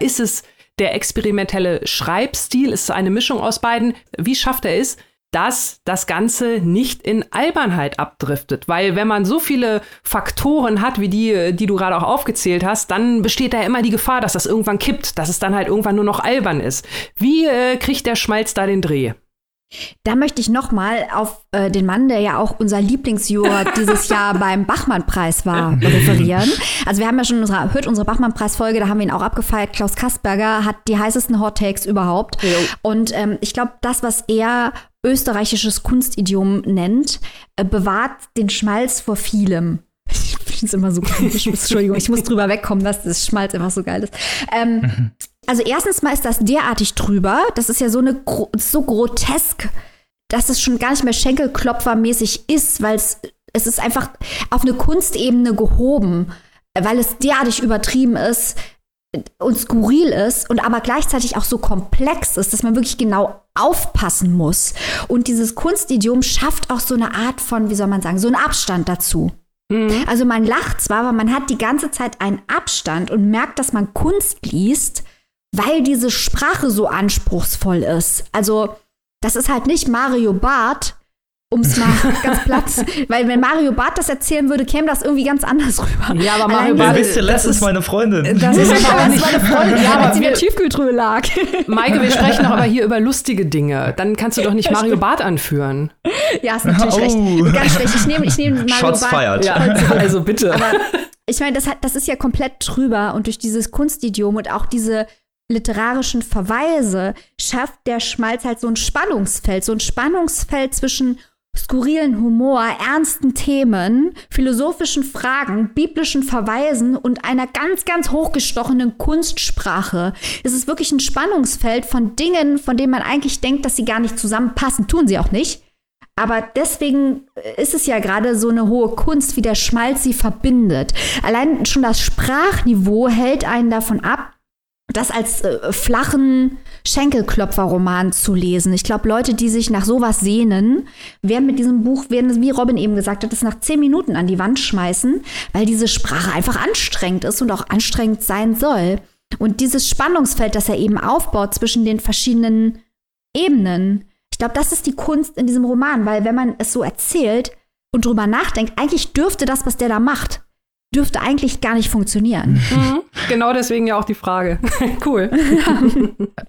Ist es der experimentelle Schreibstil? Ist es eine Mischung aus beiden? Wie schafft er es, dass das Ganze nicht in Albernheit abdriftet. Weil wenn man so viele Faktoren hat, wie die, die du gerade auch aufgezählt hast, dann besteht da immer die Gefahr, dass das irgendwann kippt, dass es dann halt irgendwann nur noch albern ist. Wie äh, kriegt der Schmalz da den Dreh? Da möchte ich noch mal auf äh, den Mann, der ja auch unser Lieblingsjuror *laughs* dieses Jahr beim Bachmann-Preis war, referieren. Also wir haben ja schon unsere, hört unsere Bachmann-Preis-Folge, da haben wir ihn auch abgefeiert. Klaus Kasperger hat die heißesten Hot Takes überhaupt. Jo. Und ähm, ich glaube, das, was er österreichisches Kunstidiom nennt, äh, bewahrt den Schmalz vor vielem. Ich finde es immer so komisch. Entschuldigung, ich muss drüber wegkommen, dass das Schmalz einfach so geil ist. Ähm, mhm. Also erstens mal ist das derartig drüber. Das ist ja so eine so grotesk, dass es schon gar nicht mehr Schenkelklopfermäßig ist, weil es es ist einfach auf eine Kunstebene gehoben, weil es derartig übertrieben ist und skurril ist und aber gleichzeitig auch so komplex ist, dass man wirklich genau aufpassen muss. Und dieses Kunstidiom schafft auch so eine Art von, wie soll man sagen, so einen Abstand dazu. Mhm. Also man lacht zwar, aber man hat die ganze Zeit einen Abstand und merkt, dass man Kunst liest, weil diese Sprache so anspruchsvoll ist. Also das ist halt nicht Mario Barth, um es mal *laughs* ganz platt, weil wenn Mario Barth das erzählen würde, käme das irgendwie ganz anders rüber. Ja, aber Mario Barth, wisst ihr, letztens meine Freundin. Das ist *laughs* aber nicht meine Freundin, ja, als sie in der Tiefkühltruhe lag. Maike, wir sprechen doch aber hier über lustige Dinge. Dann kannst du doch nicht Mario Barth anführen. Ja, ist natürlich *laughs* oh. recht. Ganz schlecht. Ich nehme ich nehm Mario Shots Barth. Fired. Ja, also bitte. Aber ich meine, das, das ist ja komplett drüber und durch dieses Kunstidiom und auch diese literarischen Verweise schafft der Schmalz halt so ein Spannungsfeld, so ein Spannungsfeld zwischen skurrilen Humor, ernsten Themen, philosophischen Fragen, biblischen Verweisen und einer ganz, ganz hochgestochenen Kunstsprache. Es ist wirklich ein Spannungsfeld von Dingen, von denen man eigentlich denkt, dass sie gar nicht zusammenpassen. Tun sie auch nicht. Aber deswegen ist es ja gerade so eine hohe Kunst, wie der Schmalz sie verbindet. Allein schon das Sprachniveau hält einen davon ab, das als äh, flachen Schenkelklopfer-Roman zu lesen. Ich glaube, Leute, die sich nach sowas sehnen, werden mit diesem Buch, werden, wie Robin eben gesagt hat, das nach zehn Minuten an die Wand schmeißen, weil diese Sprache einfach anstrengend ist und auch anstrengend sein soll. Und dieses Spannungsfeld, das er eben aufbaut zwischen den verschiedenen Ebenen, ich glaube, das ist die Kunst in diesem Roman, weil wenn man es so erzählt und drüber nachdenkt, eigentlich dürfte das, was der da macht, dürfte eigentlich gar nicht funktionieren. Mhm. Genau deswegen ja auch die Frage. *laughs* cool. *laughs*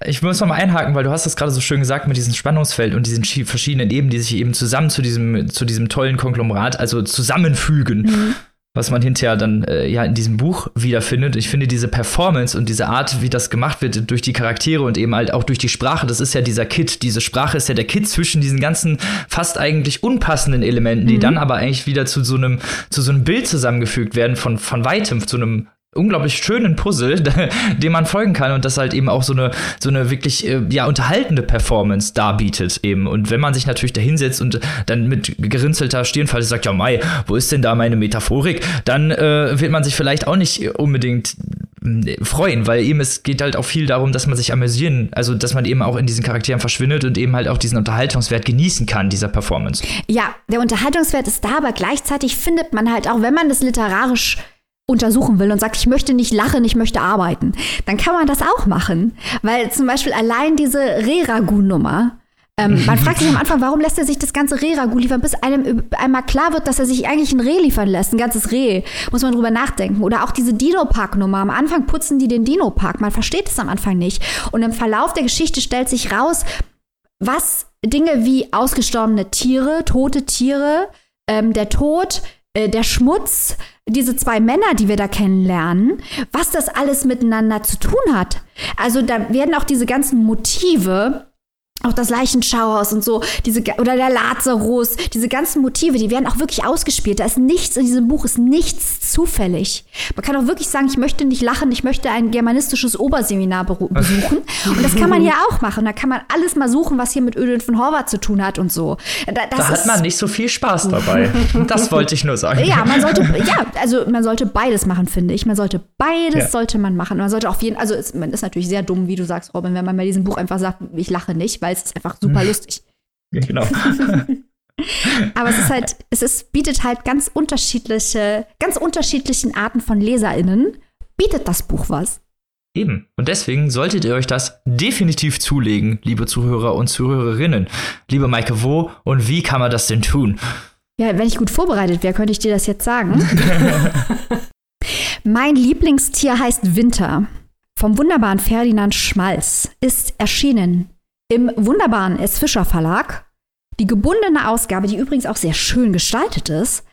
Ich muss noch mal einhaken, weil du hast das gerade so schön gesagt mit diesem Spannungsfeld und diesen verschiedenen Ebenen, die sich eben zusammen zu diesem, zu diesem tollen Konglomerat, also zusammenfügen. Mhm was man hinterher dann äh, ja in diesem Buch wiederfindet. Ich finde diese Performance und diese Art, wie das gemacht wird durch die Charaktere und eben halt auch durch die Sprache, das ist ja dieser Kit. Diese Sprache ist ja der Kit zwischen diesen ganzen fast eigentlich unpassenden Elementen, die mhm. dann aber eigentlich wieder zu so einem zu so einem Bild zusammengefügt werden von von weitem zu einem unglaublich schönen Puzzle, *laughs* dem man folgen kann und das halt eben auch so eine so eine wirklich äh, ja unterhaltende Performance darbietet eben und wenn man sich natürlich da hinsetzt und dann mit gerinzelter Stirnfalte sagt ja Mai, wo ist denn da meine Metaphorik, dann äh, wird man sich vielleicht auch nicht unbedingt äh, freuen, weil eben es geht halt auch viel darum, dass man sich amüsieren, also dass man eben auch in diesen Charakteren verschwindet und eben halt auch diesen Unterhaltungswert genießen kann dieser Performance. Ja, der Unterhaltungswert ist da, aber gleichzeitig findet man halt auch, wenn man das literarisch untersuchen will und sagt, ich möchte nicht lachen, ich möchte arbeiten, dann kann man das auch machen. Weil zum Beispiel allein diese Reragu-Nummer, ähm, *laughs* man fragt sich am Anfang, warum lässt er sich das ganze Reh-Ragout liefern, bis einem einmal klar wird, dass er sich eigentlich ein Reh liefern lässt, ein ganzes Reh. Muss man drüber nachdenken. Oder auch diese Dino-Park-Nummer. Am Anfang putzen die den Dino-Park. Man versteht es am Anfang nicht. Und im Verlauf der Geschichte stellt sich raus, was Dinge wie ausgestorbene Tiere, tote Tiere, ähm, der Tod, äh, der Schmutz, diese zwei Männer, die wir da kennenlernen, was das alles miteinander zu tun hat. Also da werden auch diese ganzen Motive auch das Leichenschauhaus und so, diese, oder der Lazarus, diese ganzen Motive, die werden auch wirklich ausgespielt. Da ist nichts in diesem Buch, ist nichts zufällig. Man kann auch wirklich sagen, ich möchte nicht lachen, ich möchte ein germanistisches Oberseminar besuchen. Und das kann man ja auch machen. Da kann man alles mal suchen, was hier mit Ödin von Horvath zu tun hat und so. Da, da hat man nicht so viel Spaß dabei. das wollte ich nur sagen. Ja, man sollte, *laughs* ja, also man sollte beides machen, finde ich. Man sollte beides ja. sollte man machen. Man sollte auf jeden, also es, man ist natürlich sehr dumm, wie du sagst, Robin, wenn man bei diesem Buch einfach sagt, ich lache nicht, weil es ist einfach super *laughs* lustig. Genau. *laughs* Aber es ist halt, es ist, bietet halt ganz unterschiedliche, ganz unterschiedlichen Arten von LeserInnen, bietet das Buch was. Eben. Und deswegen solltet ihr euch das definitiv zulegen, liebe Zuhörer und Zuhörerinnen. Liebe Maike, wo und wie kann man das denn tun? Ja, wenn ich gut vorbereitet wäre, könnte ich dir das jetzt sagen. *laughs* mein Lieblingstier heißt Winter. Vom wunderbaren Ferdinand Schmalz ist erschienen im wunderbaren S. Fischer Verlag. Die gebundene Ausgabe, die übrigens auch sehr schön gestaltet ist,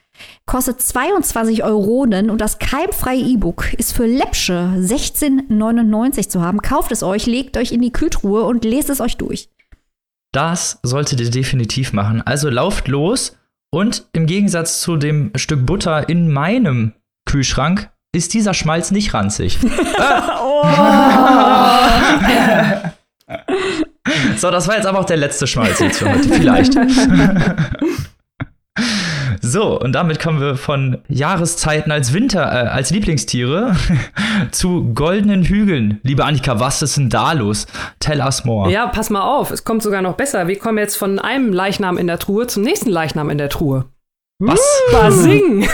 kostet 22 Euronen und das keimfreie E-Book ist für Läppsche 16,99 zu haben. Kauft es euch, legt euch in die Kühltruhe und lest es euch durch. Das solltet ihr definitiv machen. Also lauft los und im Gegensatz zu dem Stück Butter in meinem Kühlschrank ist dieser Schmalz nicht ranzig. *laughs* oh. *laughs* *laughs* *laughs* So, das war jetzt aber auch der letzte Schmalz jetzt für heute. Vielleicht. *laughs* So, und damit kommen wir von Jahreszeiten als Winter, äh, als Lieblingstiere *laughs* zu goldenen Hügeln. Liebe Annika, was ist denn da los? Tell us more. Ja, pass mal auf, es kommt sogar noch besser. Wir kommen jetzt von einem Leichnam in der Truhe zum nächsten Leichnam in der Truhe. Was? Basing!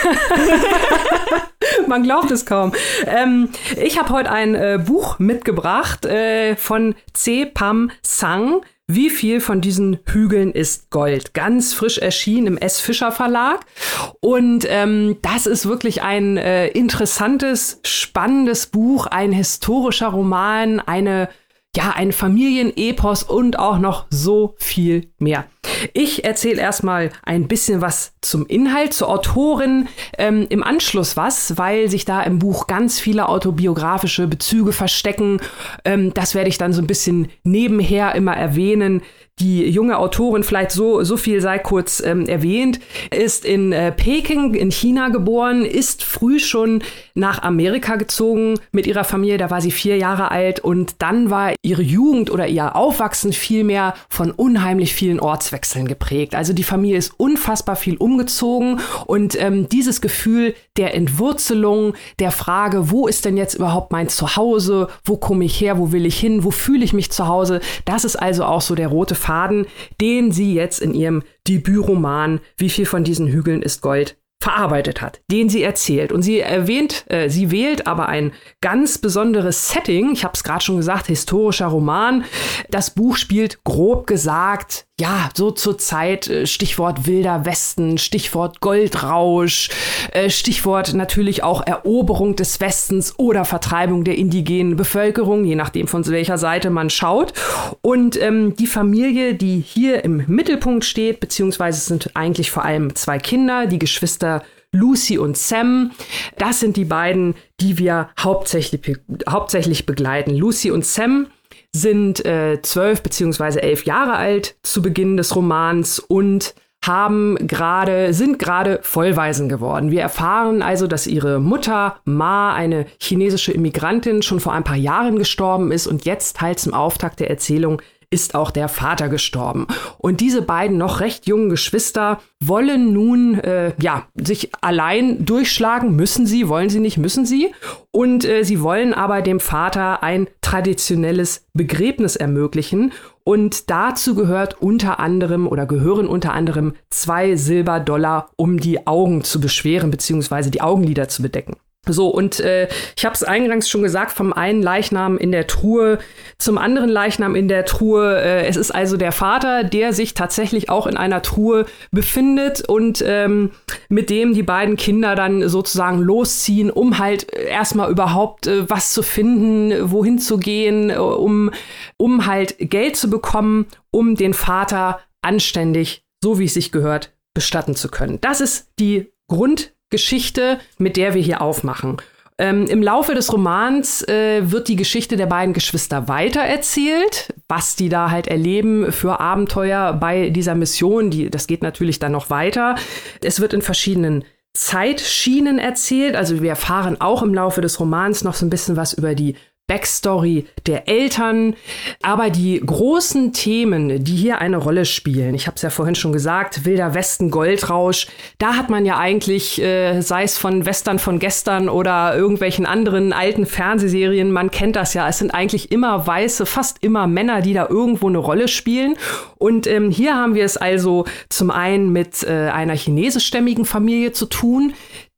*laughs* Man glaubt es kaum. Ähm, ich habe heute ein äh, Buch mitgebracht äh, von C. Pam Sang. Wie viel von diesen Hügeln ist Gold? Ganz frisch erschienen im S. Fischer Verlag. Und ähm, das ist wirklich ein äh, interessantes, spannendes Buch, ein historischer Roman, eine ja, ein Familienepos und auch noch so viel mehr. Ich erzähle erstmal ein bisschen was zum Inhalt, zur Autorin ähm, im Anschluss was, weil sich da im Buch ganz viele autobiografische Bezüge verstecken. Ähm, das werde ich dann so ein bisschen nebenher immer erwähnen die junge Autorin, vielleicht so, so viel sei kurz ähm, erwähnt, ist in äh, Peking in China geboren, ist früh schon nach Amerika gezogen mit ihrer Familie, da war sie vier Jahre alt und dann war ihre Jugend oder ihr Aufwachsen vielmehr von unheimlich vielen Ortswechseln geprägt. Also die Familie ist unfassbar viel umgezogen und ähm, dieses Gefühl der Entwurzelung, der Frage, wo ist denn jetzt überhaupt mein Zuhause, wo komme ich her, wo will ich hin, wo fühle ich mich zu Hause, das ist also auch so der rote Faden den sie jetzt in ihrem Debütroman Wie viel von diesen Hügeln ist Gold verarbeitet hat, den sie erzählt. Und sie erwähnt, äh, sie wählt aber ein ganz besonderes Setting. Ich habe es gerade schon gesagt, historischer Roman. Das Buch spielt grob gesagt ja, so zur Zeit äh, Stichwort Wilder Westen, Stichwort Goldrausch, äh, Stichwort natürlich auch Eroberung des Westens oder Vertreibung der indigenen Bevölkerung, je nachdem von welcher Seite man schaut. Und ähm, die Familie, die hier im Mittelpunkt steht, beziehungsweise sind eigentlich vor allem zwei Kinder, die Geschwister Lucy und Sam. Das sind die beiden, die wir hauptsächlich, hauptsächlich begleiten. Lucy und Sam sind äh, zwölf beziehungsweise elf Jahre alt zu Beginn des Romans und haben gerade, sind gerade Vollwaisen geworden. Wir erfahren also, dass ihre Mutter Ma, eine chinesische Immigrantin, schon vor ein paar Jahren gestorben ist und jetzt halt zum Auftakt der Erzählung ist auch der Vater gestorben. Und diese beiden noch recht jungen Geschwister wollen nun äh, ja sich allein durchschlagen, müssen sie, wollen sie nicht, müssen sie. Und äh, sie wollen aber dem Vater ein traditionelles Begräbnis ermöglichen. Und dazu gehört unter anderem oder gehören unter anderem zwei Silberdollar, um die Augen zu beschweren bzw. die Augenlider zu bedecken. So, und äh, ich habe es eingangs schon gesagt, vom einen Leichnam in der Truhe zum anderen Leichnam in der Truhe. Äh, es ist also der Vater, der sich tatsächlich auch in einer Truhe befindet und ähm, mit dem die beiden Kinder dann sozusagen losziehen, um halt erstmal überhaupt äh, was zu finden, wohin zu gehen, äh, um, um halt Geld zu bekommen, um den Vater anständig, so wie es sich gehört, bestatten zu können. Das ist die Grund Geschichte, mit der wir hier aufmachen. Ähm, Im Laufe des Romans äh, wird die Geschichte der beiden Geschwister weitererzählt, was die da halt erleben für Abenteuer bei dieser Mission. Die, das geht natürlich dann noch weiter. Es wird in verschiedenen Zeitschienen erzählt. Also wir erfahren auch im Laufe des Romans noch so ein bisschen was über die Backstory der Eltern. Aber die großen Themen, die hier eine Rolle spielen, ich habe es ja vorhin schon gesagt, Wilder Westen, Goldrausch, da hat man ja eigentlich, äh, sei es von Western von gestern oder irgendwelchen anderen alten Fernsehserien, man kennt das ja, es sind eigentlich immer weiße, fast immer Männer, die da irgendwo eine Rolle spielen. Und ähm, hier haben wir es also zum einen mit äh, einer chinesischstämmigen Familie zu tun,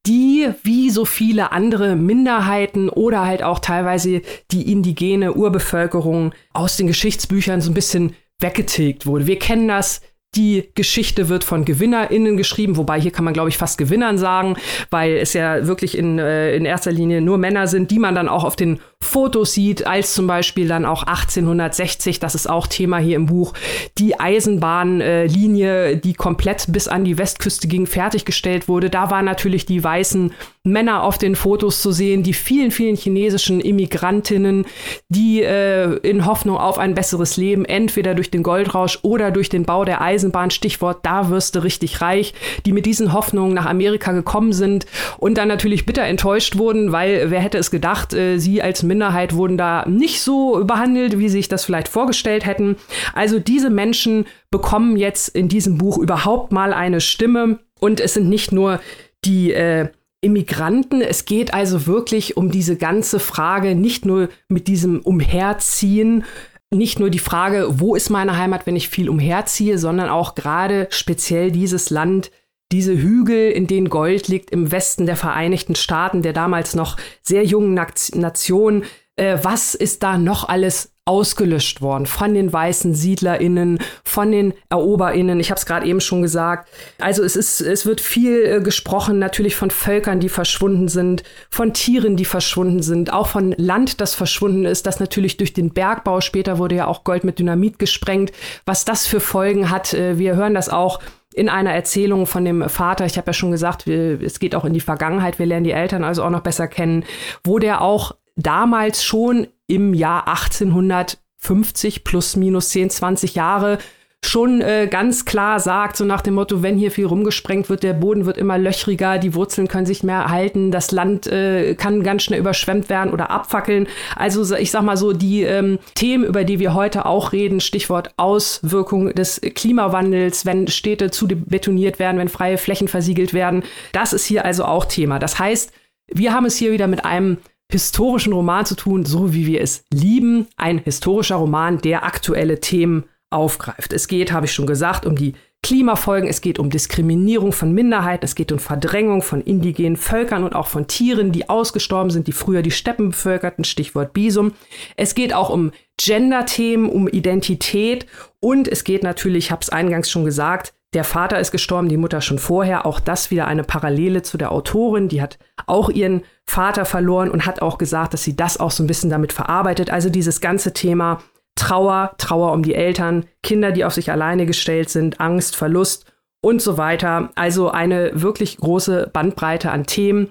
die wie so viele andere Minderheiten oder halt auch teilweise die indigene Urbevölkerung aus den Geschichtsbüchern so ein bisschen weggetilgt wurde. Wir kennen das die Geschichte wird von GewinnerInnen geschrieben, wobei hier kann man, glaube ich, fast Gewinnern sagen, weil es ja wirklich in, äh, in erster Linie nur Männer sind, die man dann auch auf den Fotos sieht, als zum Beispiel dann auch 1860, das ist auch Thema hier im Buch, die Eisenbahnlinie, die komplett bis an die Westküste ging, fertiggestellt wurde. Da waren natürlich die weißen Männer auf den Fotos zu sehen, die vielen, vielen chinesischen Immigrantinnen, die äh, in Hoffnung auf ein besseres Leben, entweder durch den Goldrausch oder durch den Bau der Eisenbahn, Stichwort, da wirst du richtig reich, die mit diesen Hoffnungen nach Amerika gekommen sind und dann natürlich bitter enttäuscht wurden, weil wer hätte es gedacht, äh, sie als Minderheit wurden da nicht so behandelt, wie sie sich das vielleicht vorgestellt hätten. Also diese Menschen bekommen jetzt in diesem Buch überhaupt mal eine Stimme und es sind nicht nur die äh, Immigranten. Es geht also wirklich um diese ganze Frage, nicht nur mit diesem Umherziehen, nicht nur die Frage, wo ist meine Heimat, wenn ich viel umherziehe, sondern auch gerade speziell dieses Land, diese Hügel, in denen Gold liegt im Westen der Vereinigten Staaten, der damals noch sehr jungen Nation. Äh, was ist da noch alles ausgelöscht worden von den weißen SiedlerInnen, von den EroberInnen. Ich habe es gerade eben schon gesagt. Also es ist, es wird viel äh, gesprochen, natürlich von Völkern, die verschwunden sind, von Tieren, die verschwunden sind, auch von Land, das verschwunden ist, das natürlich durch den Bergbau, später wurde ja auch Gold mit Dynamit gesprengt, was das für Folgen hat. Äh, wir hören das auch in einer Erzählung von dem Vater, ich habe ja schon gesagt, wir, es geht auch in die Vergangenheit, wir lernen die Eltern also auch noch besser kennen, wo der auch damals schon im Jahr 1850 plus minus 10, 20 Jahre schon äh, ganz klar sagt, so nach dem Motto, wenn hier viel rumgesprengt wird, der Boden wird immer löchriger, die Wurzeln können sich mehr halten, das Land äh, kann ganz schnell überschwemmt werden oder abfackeln. Also ich sag mal so, die ähm, Themen, über die wir heute auch reden, Stichwort Auswirkungen des Klimawandels, wenn Städte zu betoniert werden, wenn freie Flächen versiegelt werden, das ist hier also auch Thema. Das heißt, wir haben es hier wieder mit einem historischen Roman zu tun, so wie wir es lieben. Ein historischer Roman, der aktuelle Themen aufgreift. Es geht, habe ich schon gesagt, um die Klimafolgen, es geht um Diskriminierung von Minderheiten, es geht um Verdrängung von indigenen Völkern und auch von Tieren, die ausgestorben sind, die früher die Steppen bevölkerten, Stichwort Bisum. Es geht auch um Gender-Themen, um Identität und es geht natürlich, ich habe es eingangs schon gesagt, der Vater ist gestorben, die Mutter schon vorher. Auch das wieder eine Parallele zu der Autorin. Die hat auch ihren Vater verloren und hat auch gesagt, dass sie das auch so ein bisschen damit verarbeitet. Also dieses ganze Thema Trauer, Trauer um die Eltern, Kinder, die auf sich alleine gestellt sind, Angst, Verlust und so weiter. Also eine wirklich große Bandbreite an Themen,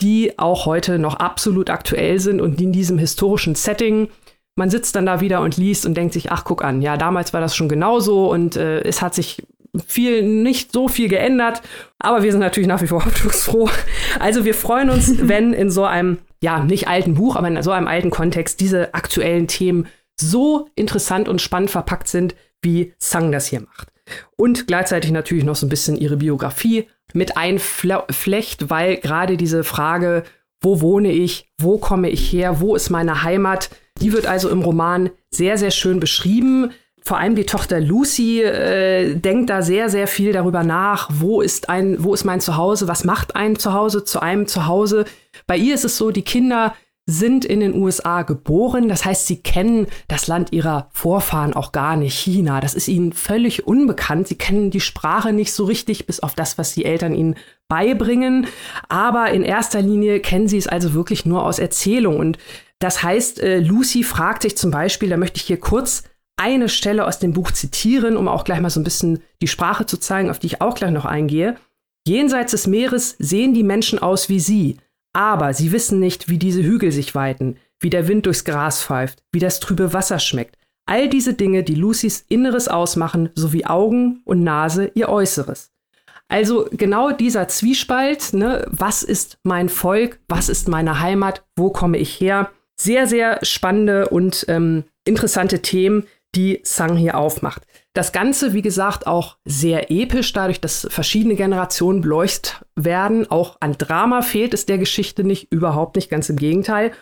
die auch heute noch absolut aktuell sind und die in diesem historischen Setting man sitzt dann da wieder und liest und denkt sich, ach, guck an, ja, damals war das schon genauso und äh, es hat sich viel, nicht so viel geändert, aber wir sind natürlich nach wie vor *laughs* hoffnungsfroh. Also wir freuen uns, *laughs* wenn in so einem, ja, nicht alten Buch, aber in so einem alten Kontext diese aktuellen Themen so interessant und spannend verpackt sind, wie Sang das hier macht. Und gleichzeitig natürlich noch so ein bisschen ihre Biografie mit einflecht, weil gerade diese Frage, wo wohne ich, wo komme ich her, wo ist meine Heimat, die wird also im Roman sehr, sehr schön beschrieben vor allem die Tochter Lucy äh, denkt da sehr, sehr viel darüber nach, wo ist ein, wo ist mein Zuhause, was macht ein Zuhause zu einem Zuhause. Bei ihr ist es so, die Kinder sind in den USA geboren, das heißt, sie kennen das Land ihrer Vorfahren auch gar nicht, China. Das ist ihnen völlig unbekannt. Sie kennen die Sprache nicht so richtig, bis auf das, was die Eltern ihnen beibringen. Aber in erster Linie kennen sie es also wirklich nur aus Erzählung. Und das heißt, äh, Lucy fragt sich zum Beispiel, da möchte ich hier kurz eine Stelle aus dem Buch zitieren, um auch gleich mal so ein bisschen die Sprache zu zeigen, auf die ich auch gleich noch eingehe. Jenseits des Meeres sehen die Menschen aus wie sie. Aber sie wissen nicht, wie diese Hügel sich weiten, wie der Wind durchs Gras pfeift, wie das trübe Wasser schmeckt. All diese Dinge, die Lucys Inneres ausmachen, sowie Augen und Nase ihr Äußeres. Also genau dieser Zwiespalt, ne, was ist mein Volk, was ist meine Heimat, wo komme ich her? Sehr, sehr spannende und ähm, interessante Themen, die Sang hier aufmacht. Das Ganze, wie gesagt, auch sehr episch, dadurch, dass verschiedene Generationen beleuchtet werden. Auch an Drama fehlt es der Geschichte nicht, überhaupt nicht, ganz im Gegenteil.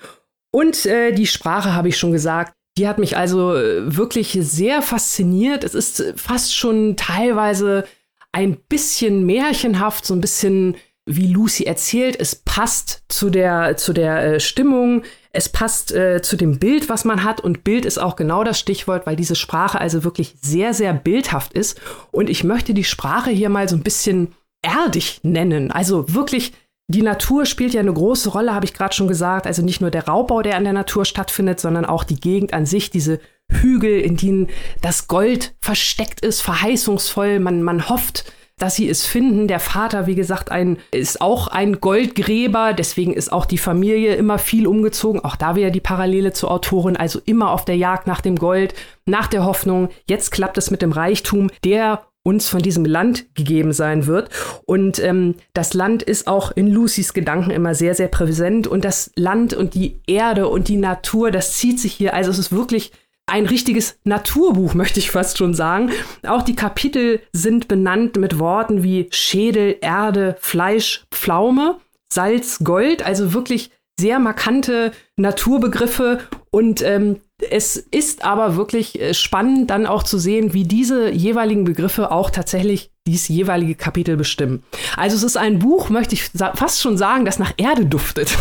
Und äh, die Sprache, habe ich schon gesagt, die hat mich also äh, wirklich sehr fasziniert. Es ist fast schon teilweise ein bisschen märchenhaft, so ein bisschen wie Lucy erzählt. Es passt zu der, zu der äh, Stimmung. Es passt äh, zu dem Bild, was man hat. Und Bild ist auch genau das Stichwort, weil diese Sprache also wirklich sehr, sehr bildhaft ist. Und ich möchte die Sprache hier mal so ein bisschen erdig nennen. Also wirklich, die Natur spielt ja eine große Rolle, habe ich gerade schon gesagt. Also nicht nur der Raubbau, der an der Natur stattfindet, sondern auch die Gegend an sich, diese Hügel, in denen das Gold versteckt ist, verheißungsvoll. Man, man hofft, dass sie es finden. Der Vater, wie gesagt, ein, ist auch ein Goldgräber, deswegen ist auch die Familie immer viel umgezogen. Auch da wieder die Parallele zur Autorin, also immer auf der Jagd nach dem Gold, nach der Hoffnung. Jetzt klappt es mit dem Reichtum, der uns von diesem Land gegeben sein wird. Und ähm, das Land ist auch in Lucys Gedanken immer sehr, sehr präsent. Und das Land und die Erde und die Natur, das zieht sich hier. Also es ist wirklich ein richtiges Naturbuch, möchte ich fast schon sagen. Auch die Kapitel sind benannt mit Worten wie Schädel, Erde, Fleisch, Pflaume, Salz, Gold, also wirklich sehr markante Naturbegriffe und ähm, es ist aber wirklich äh, spannend dann auch zu sehen, wie diese jeweiligen Begriffe auch tatsächlich dies jeweilige Kapitel bestimmen. Also es ist ein Buch, möchte ich fast schon sagen, das nach Erde duftet.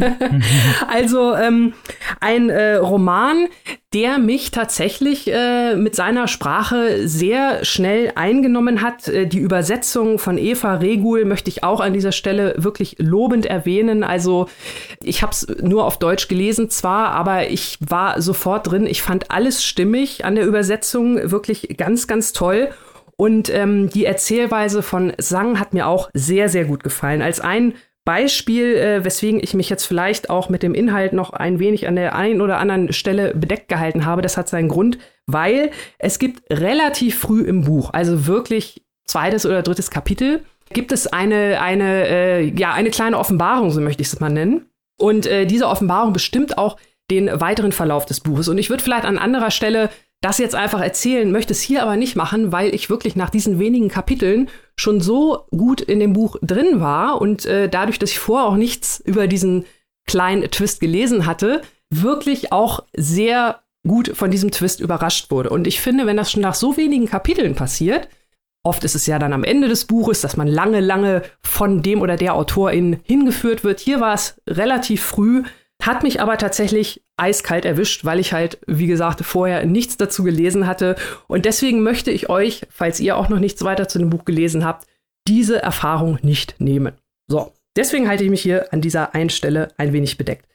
*laughs* also ähm, ein äh, Roman, der mich tatsächlich äh, mit seiner Sprache sehr schnell eingenommen hat. Äh, die Übersetzung von Eva Regul möchte ich auch an dieser Stelle wirklich lobend erwähnen. Also ich habe es nur auf Deutsch gelesen zwar, aber ich war sofort drin. Ich fand alles stimmig an der Übersetzung, wirklich ganz, ganz toll. Und ähm, die Erzählweise von Sang hat mir auch sehr, sehr gut gefallen. Als ein Beispiel, äh, weswegen ich mich jetzt vielleicht auch mit dem Inhalt noch ein wenig an der einen oder anderen Stelle bedeckt gehalten habe, das hat seinen Grund, weil es gibt relativ früh im Buch, also wirklich zweites oder drittes Kapitel, gibt es eine, eine, äh, ja, eine kleine Offenbarung, so möchte ich es mal nennen. Und äh, diese Offenbarung bestimmt auch den weiteren Verlauf des Buches. Und ich würde vielleicht an anderer Stelle das jetzt einfach erzählen, möchte es hier aber nicht machen, weil ich wirklich nach diesen wenigen Kapiteln schon so gut in dem Buch drin war und äh, dadurch, dass ich vorher auch nichts über diesen kleinen Twist gelesen hatte, wirklich auch sehr gut von diesem Twist überrascht wurde. Und ich finde, wenn das schon nach so wenigen Kapiteln passiert, oft ist es ja dann am Ende des Buches, dass man lange, lange von dem oder der Autorin hingeführt wird. Hier war es relativ früh, hat mich aber tatsächlich eiskalt erwischt, weil ich halt, wie gesagt, vorher nichts dazu gelesen hatte. Und deswegen möchte ich euch, falls ihr auch noch nichts weiter zu dem Buch gelesen habt, diese Erfahrung nicht nehmen. So, deswegen halte ich mich hier an dieser einen Stelle ein wenig bedeckt.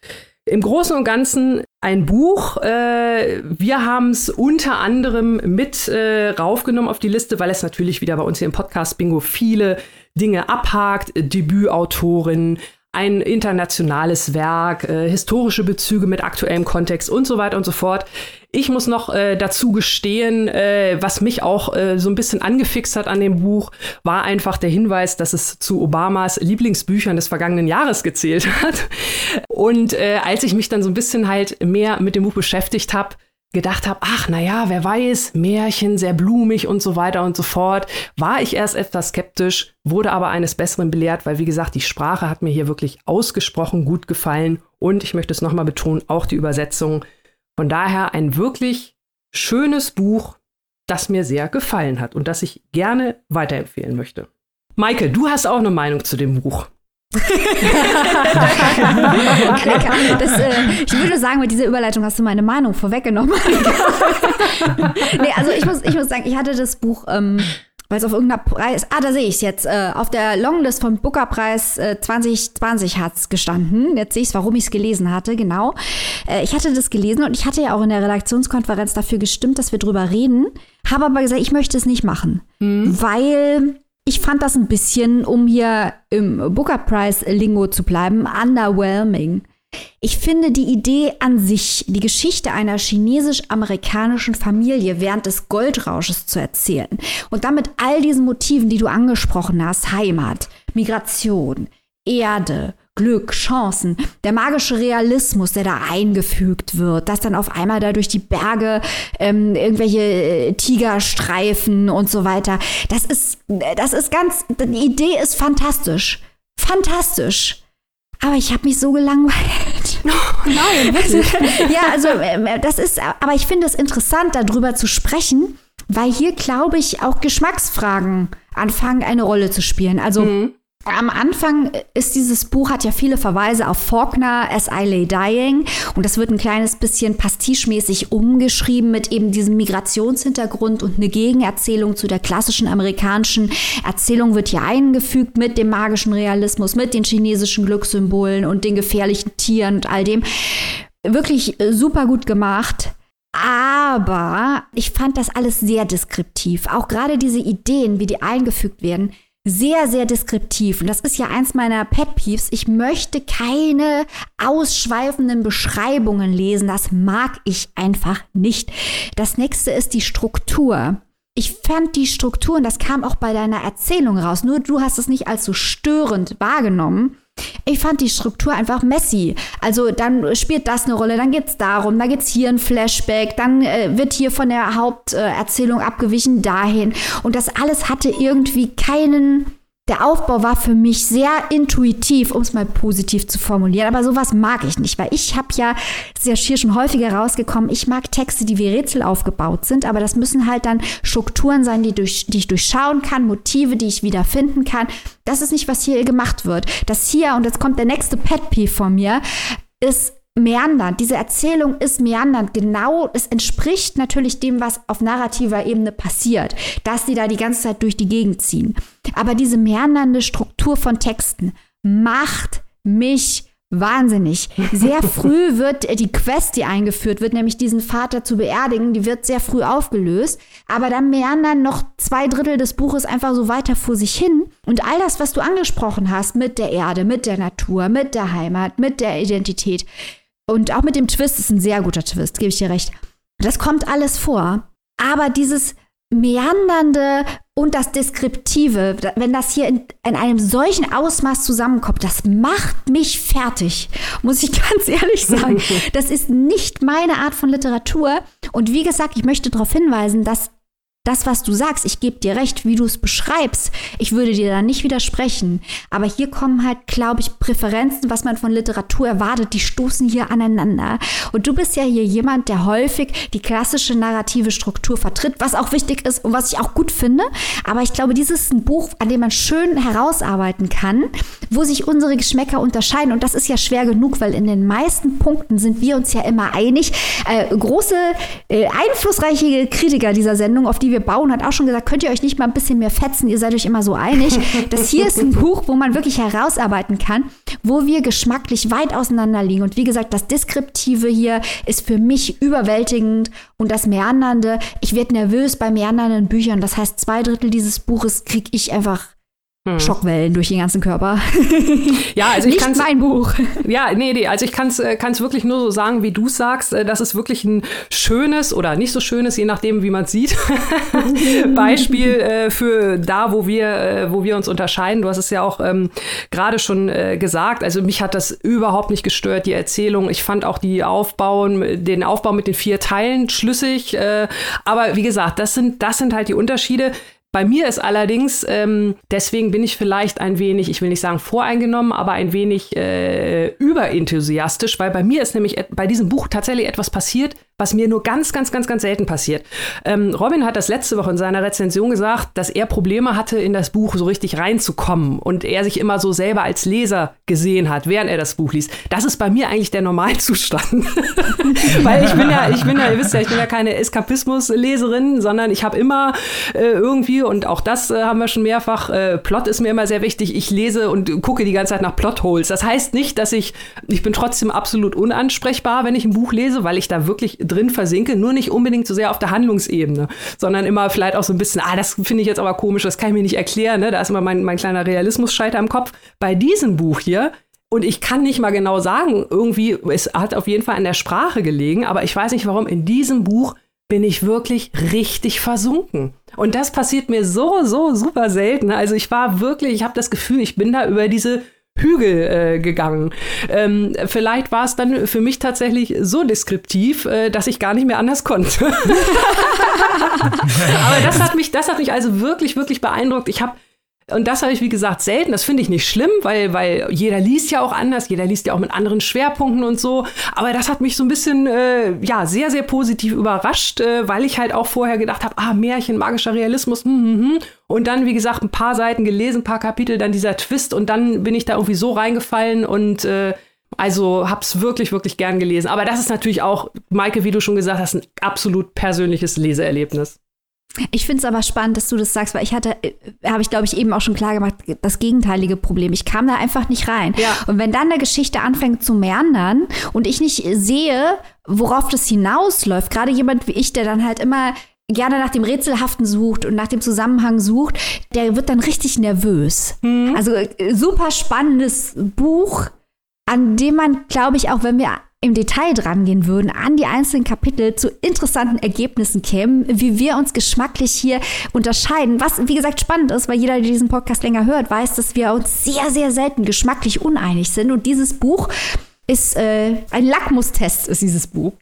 Im Großen und Ganzen ein Buch. Äh, wir haben es unter anderem mit äh, raufgenommen auf die Liste, weil es natürlich wieder bei uns hier im Podcast Bingo viele Dinge abhakt. Debütautorin, ein internationales Werk, äh, historische Bezüge mit aktuellem Kontext und so weiter und so fort. Ich muss noch äh, dazu gestehen, äh, was mich auch äh, so ein bisschen angefixt hat an dem Buch, war einfach der Hinweis, dass es zu Obamas Lieblingsbüchern des vergangenen Jahres gezählt hat. Und äh, als ich mich dann so ein bisschen halt mehr mit dem Buch beschäftigt habe, gedacht habe, ach naja, wer weiß, Märchen, sehr blumig und so weiter und so fort, war ich erst etwas skeptisch, wurde aber eines Besseren belehrt, weil wie gesagt, die Sprache hat mir hier wirklich ausgesprochen gut gefallen und ich möchte es nochmal betonen, auch die Übersetzung. Von daher ein wirklich schönes Buch, das mir sehr gefallen hat und das ich gerne weiterempfehlen möchte. Maike, du hast auch eine Meinung zu dem Buch das, äh, ich würde sagen, mit dieser Überleitung hast du meine Meinung vorweggenommen. *laughs* nee, also ich muss, ich muss sagen, ich hatte das Buch, ähm, weil es auf irgendeiner Preis, ah, da sehe ich es jetzt, äh, auf der Longlist vom Booker-Preis äh, 2020 hat es gestanden. Jetzt sehe ich es, warum ich es gelesen hatte, genau. Äh, ich hatte das gelesen und ich hatte ja auch in der Redaktionskonferenz dafür gestimmt, dass wir drüber reden, habe aber gesagt, ich möchte es nicht machen, mhm. weil ich fand das ein bisschen, um hier im Booker Prize Lingo zu bleiben, underwhelming. Ich finde die Idee an sich, die Geschichte einer chinesisch-amerikanischen Familie während des Goldrausches zu erzählen und damit all diesen Motiven, die du angesprochen hast, Heimat, Migration, Erde, Glück, Chancen, der magische Realismus, der da eingefügt wird, dass dann auf einmal da durch die Berge ähm, irgendwelche äh, Tigerstreifen und so weiter. Das ist, das ist ganz, die Idee ist fantastisch. Fantastisch. Aber ich habe mich so gelangweilt. *laughs* Oh, nein, wirklich. *laughs* ja, also äh, das ist, aber ich finde es interessant, darüber zu sprechen, weil hier, glaube ich, auch Geschmacksfragen anfangen, eine Rolle zu spielen. Also mhm. Am Anfang ist dieses Buch, hat ja viele Verweise auf Faulkner, As I Lay Dying. Und das wird ein kleines bisschen pastischmäßig umgeschrieben mit eben diesem Migrationshintergrund und eine Gegenerzählung zu der klassischen amerikanischen Erzählung wird hier eingefügt mit dem magischen Realismus, mit den chinesischen Glückssymbolen und den gefährlichen Tieren und all dem. Wirklich super gut gemacht. Aber ich fand das alles sehr deskriptiv. Auch gerade diese Ideen, wie die eingefügt werden, sehr, sehr deskriptiv. Und das ist ja eins meiner Pet Peeves. Ich möchte keine ausschweifenden Beschreibungen lesen. Das mag ich einfach nicht. Das nächste ist die Struktur. Ich fand die Struktur, und das kam auch bei deiner Erzählung raus, nur du hast es nicht als so störend wahrgenommen. Ich fand die Struktur einfach messy. Also dann spielt das eine Rolle, dann geht es darum, da gibt es hier ein Flashback, dann äh, wird hier von der Haupterzählung äh, abgewichen dahin. Und das alles hatte irgendwie keinen der Aufbau war für mich sehr intuitiv, um es mal positiv zu formulieren. Aber sowas mag ich nicht, weil ich habe ja, das ist ja hier schon häufiger rausgekommen, ich mag Texte, die wie Rätsel aufgebaut sind, aber das müssen halt dann Strukturen sein, die, durch, die ich durchschauen kann, Motive, die ich wiederfinden kann. Das ist nicht, was hier gemacht wird. Das hier, und jetzt kommt der nächste Pet Peeve von mir, ist meandernd. Diese Erzählung ist meandernd. Genau, es entspricht natürlich dem, was auf narrativer Ebene passiert, dass sie da die ganze Zeit durch die Gegend ziehen. Aber diese meandernde Struktur von Texten macht mich wahnsinnig. Sehr *laughs* früh wird die Quest, die eingeführt wird, nämlich diesen Vater zu beerdigen, die wird sehr früh aufgelöst. Aber dann meandern noch zwei Drittel des Buches einfach so weiter vor sich hin. Und all das, was du angesprochen hast mit der Erde, mit der Natur, mit der Heimat, mit der Identität, und auch mit dem Twist ist ein sehr guter Twist, gebe ich dir recht. Das kommt alles vor. Aber dieses Meandernde und das Deskriptive, wenn das hier in, in, einem solchen Ausmaß zusammenkommt, das macht mich fertig, muss ich *laughs* ganz ehrlich sagen. *laughs* Das ist nicht meine Art von Literatur. Und wie gesagt, ich möchte darauf hinweisen, dass das, was du sagst, ich gebe dir recht, wie du es beschreibst, ich würde dir da nicht widersprechen. Aber hier kommen halt, glaube ich, Präferenzen, was man von Literatur erwartet, die stoßen hier aneinander. Und du bist ja hier jemand, der häufig die klassische narrative Struktur vertritt, was auch wichtig ist und was ich auch gut finde. Aber ich glaube, dieses ist ein Buch, an dem man schön herausarbeiten kann, wo sich unsere Geschmäcker unterscheiden. Und das ist ja schwer genug, weil in den meisten Punkten sind wir uns ja immer einig. Äh, große, äh, einflussreiche Kritiker dieser Sendung, auf die wir wir bauen, hat auch schon gesagt, könnt ihr euch nicht mal ein bisschen mehr fetzen, ihr seid euch immer so einig. Das hier ist ein Buch, wo man wirklich herausarbeiten kann, wo wir geschmacklich weit auseinander liegen. Und wie gesagt, das Deskriptive hier ist für mich überwältigend und das Meandernde, ich werde nervös bei meandernden Büchern. Das heißt, zwei Drittel dieses Buches kriege ich einfach hm. Schockwellen durch den ganzen Körper. Ja, also ich kann mein Buch. Ja, nee, nee, also ich kann es äh, wirklich nur so sagen, wie du sagst. Äh, das ist wirklich ein schönes oder nicht so schönes, je nachdem, wie man es sieht. *laughs* Beispiel äh, für da, wo wir, äh, wo wir uns unterscheiden. Du hast es ja auch ähm, gerade schon äh, gesagt. Also mich hat das überhaupt nicht gestört, die Erzählung. Ich fand auch die Aufbauen, den Aufbau mit den vier Teilen schlüssig. Äh, aber wie gesagt, das sind, das sind halt die Unterschiede. Bei mir ist allerdings, ähm, deswegen bin ich vielleicht ein wenig, ich will nicht sagen voreingenommen, aber ein wenig äh, überenthusiastisch, weil bei mir ist nämlich bei diesem Buch tatsächlich etwas passiert, was mir nur ganz, ganz, ganz, ganz selten passiert. Ähm, Robin hat das letzte Woche in seiner Rezension gesagt, dass er Probleme hatte, in das Buch so richtig reinzukommen und er sich immer so selber als Leser gesehen hat, während er das Buch liest. Das ist bei mir eigentlich der Normalzustand. *laughs* Weil ich bin ja, ich bin ja, ihr wisst ja, ich bin ja keine Eskapismus-Leserin, sondern ich habe immer äh, irgendwie, und auch das äh, haben wir schon mehrfach, äh, Plot ist mir immer sehr wichtig. Ich lese und gucke die ganze Zeit nach Plotholes. Das heißt nicht, dass ich, ich bin trotzdem absolut unansprechbar, wenn ich ein Buch lese, weil ich da wirklich drin versinke, nur nicht unbedingt so sehr auf der Handlungsebene, sondern immer vielleicht auch so ein bisschen, ah, das finde ich jetzt aber komisch, das kann ich mir nicht erklären, ne? da ist immer mein, mein kleiner Realismus-Scheiter im Kopf. Bei diesem Buch hier und ich kann nicht mal genau sagen, irgendwie, es hat auf jeden Fall an der Sprache gelegen, aber ich weiß nicht warum, in diesem Buch bin ich wirklich richtig versunken. Und das passiert mir so, so super selten. Also ich war wirklich, ich habe das Gefühl, ich bin da über diese Hügel äh, gegangen. Ähm, vielleicht war es dann für mich tatsächlich so deskriptiv, äh, dass ich gar nicht mehr anders konnte. *laughs* Aber das hat mich, das hat mich also wirklich, wirklich beeindruckt. Ich habe und das habe ich, wie gesagt, selten. Das finde ich nicht schlimm, weil, weil jeder liest ja auch anders, jeder liest ja auch mit anderen Schwerpunkten und so. Aber das hat mich so ein bisschen, äh, ja, sehr, sehr positiv überrascht, äh, weil ich halt auch vorher gedacht habe, ah, Märchen, magischer Realismus, hm, hm, hm. Und dann, wie gesagt, ein paar Seiten gelesen, ein paar Kapitel, dann dieser Twist und dann bin ich da irgendwie so reingefallen und äh, also hab's wirklich, wirklich gern gelesen. Aber das ist natürlich auch, Maike, wie du schon gesagt hast, ein absolut persönliches Leseerlebnis. Ich finde es aber spannend, dass du das sagst, weil ich hatte, äh, habe ich glaube ich eben auch schon klar gemacht, das gegenteilige Problem. Ich kam da einfach nicht rein. Ja. Und wenn dann eine Geschichte anfängt zu meandern und ich nicht sehe, worauf das hinausläuft, gerade jemand wie ich, der dann halt immer gerne nach dem Rätselhaften sucht und nach dem Zusammenhang sucht, der wird dann richtig nervös. Mhm. Also äh, super spannendes Buch, an dem man, glaube ich, auch wenn wir im Detail dran gehen würden, an die einzelnen Kapitel zu interessanten Ergebnissen kämen, wie wir uns geschmacklich hier unterscheiden. Was, wie gesagt, spannend ist, weil jeder, der diesen Podcast länger hört, weiß, dass wir uns sehr, sehr selten geschmacklich uneinig sind. Und dieses Buch ist äh, ein Lackmustest, ist dieses Buch.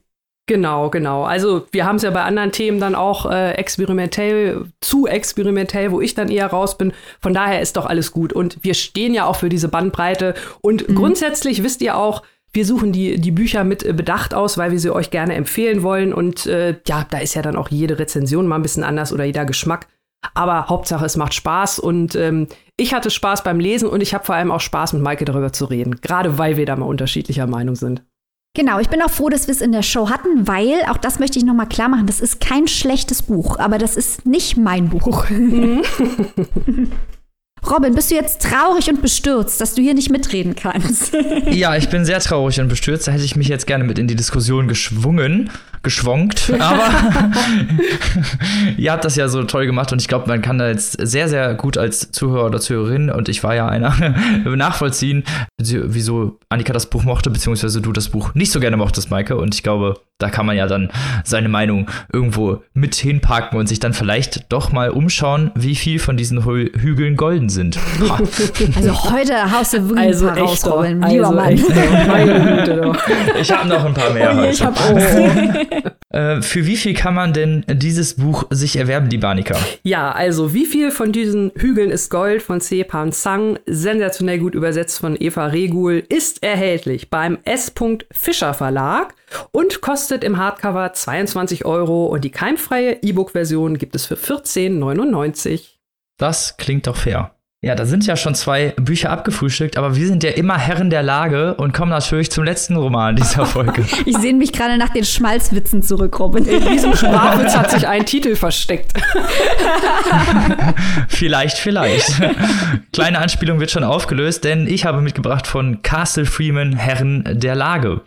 Genau, genau. Also wir haben es ja bei anderen Themen dann auch äh, experimentell, zu experimentell, wo ich dann eher raus bin. Von daher ist doch alles gut. Und wir stehen ja auch für diese Bandbreite. Und mhm. grundsätzlich wisst ihr auch, wir suchen die, die Bücher mit äh, Bedacht aus, weil wir sie euch gerne empfehlen wollen. Und äh, ja, da ist ja dann auch jede Rezension mal ein bisschen anders oder jeder Geschmack. Aber Hauptsache, es macht Spaß und ähm, ich hatte Spaß beim Lesen und ich habe vor allem auch Spaß, mit Maike darüber zu reden. Gerade weil wir da mal unterschiedlicher Meinung sind. Genau, ich bin auch froh, dass wir es in der Show hatten, weil, auch das möchte ich nochmal klar machen, das ist kein schlechtes Buch, aber das ist nicht mein Buch. *laughs* *laughs* Robin, bist du jetzt traurig und bestürzt, dass du hier nicht mitreden kannst? *laughs* ja, ich bin sehr traurig und bestürzt. Da hätte ich mich jetzt gerne mit in die Diskussion geschwungen, geschwonkt. *laughs* Aber *laughs* ihr habt das ja so toll gemacht und ich glaube, man kann da jetzt sehr, sehr gut als Zuhörer oder Zuhörerin und ich war ja einer *laughs* nachvollziehen, wieso Annika das Buch mochte, beziehungsweise du das Buch nicht so gerne mochtest, Maike. Und ich glaube, da kann man ja dann seine Meinung irgendwo mit hinpacken und sich dann vielleicht doch mal umschauen, wie viel von diesen Hü Hügeln golden sind. also heute haust du wirklich also ein paar raus, Robin, lieber also Mann. ich habe noch ein paar mehr. Oh, ich habe auch. Äh, für wie viel kann man denn dieses Buch sich erwerben, die Banika? Ja, also wie viel von diesen Hügeln ist Gold von C. Pan Sang, sensationell gut übersetzt von Eva Regul, ist erhältlich beim S. Fischer Verlag und kostet im Hardcover 22 Euro und die keimfreie E-Book-Version gibt es für 14,99. Das klingt doch fair. Ja, da sind ja schon zwei Bücher abgefrühstückt, aber wir sind ja immer Herren der Lage und kommen natürlich zum letzten Roman dieser *laughs* Folge. ich sehne mich gerade nach den Schmalzwitzen zurück, Robin. In diesem Sprachwitz hat sich ein Titel versteckt. *laughs* vielleicht, vielleicht. Kleine Anspielung wird schon aufgelöst, denn ich habe mitgebracht von Castle Freeman Herren der Lage,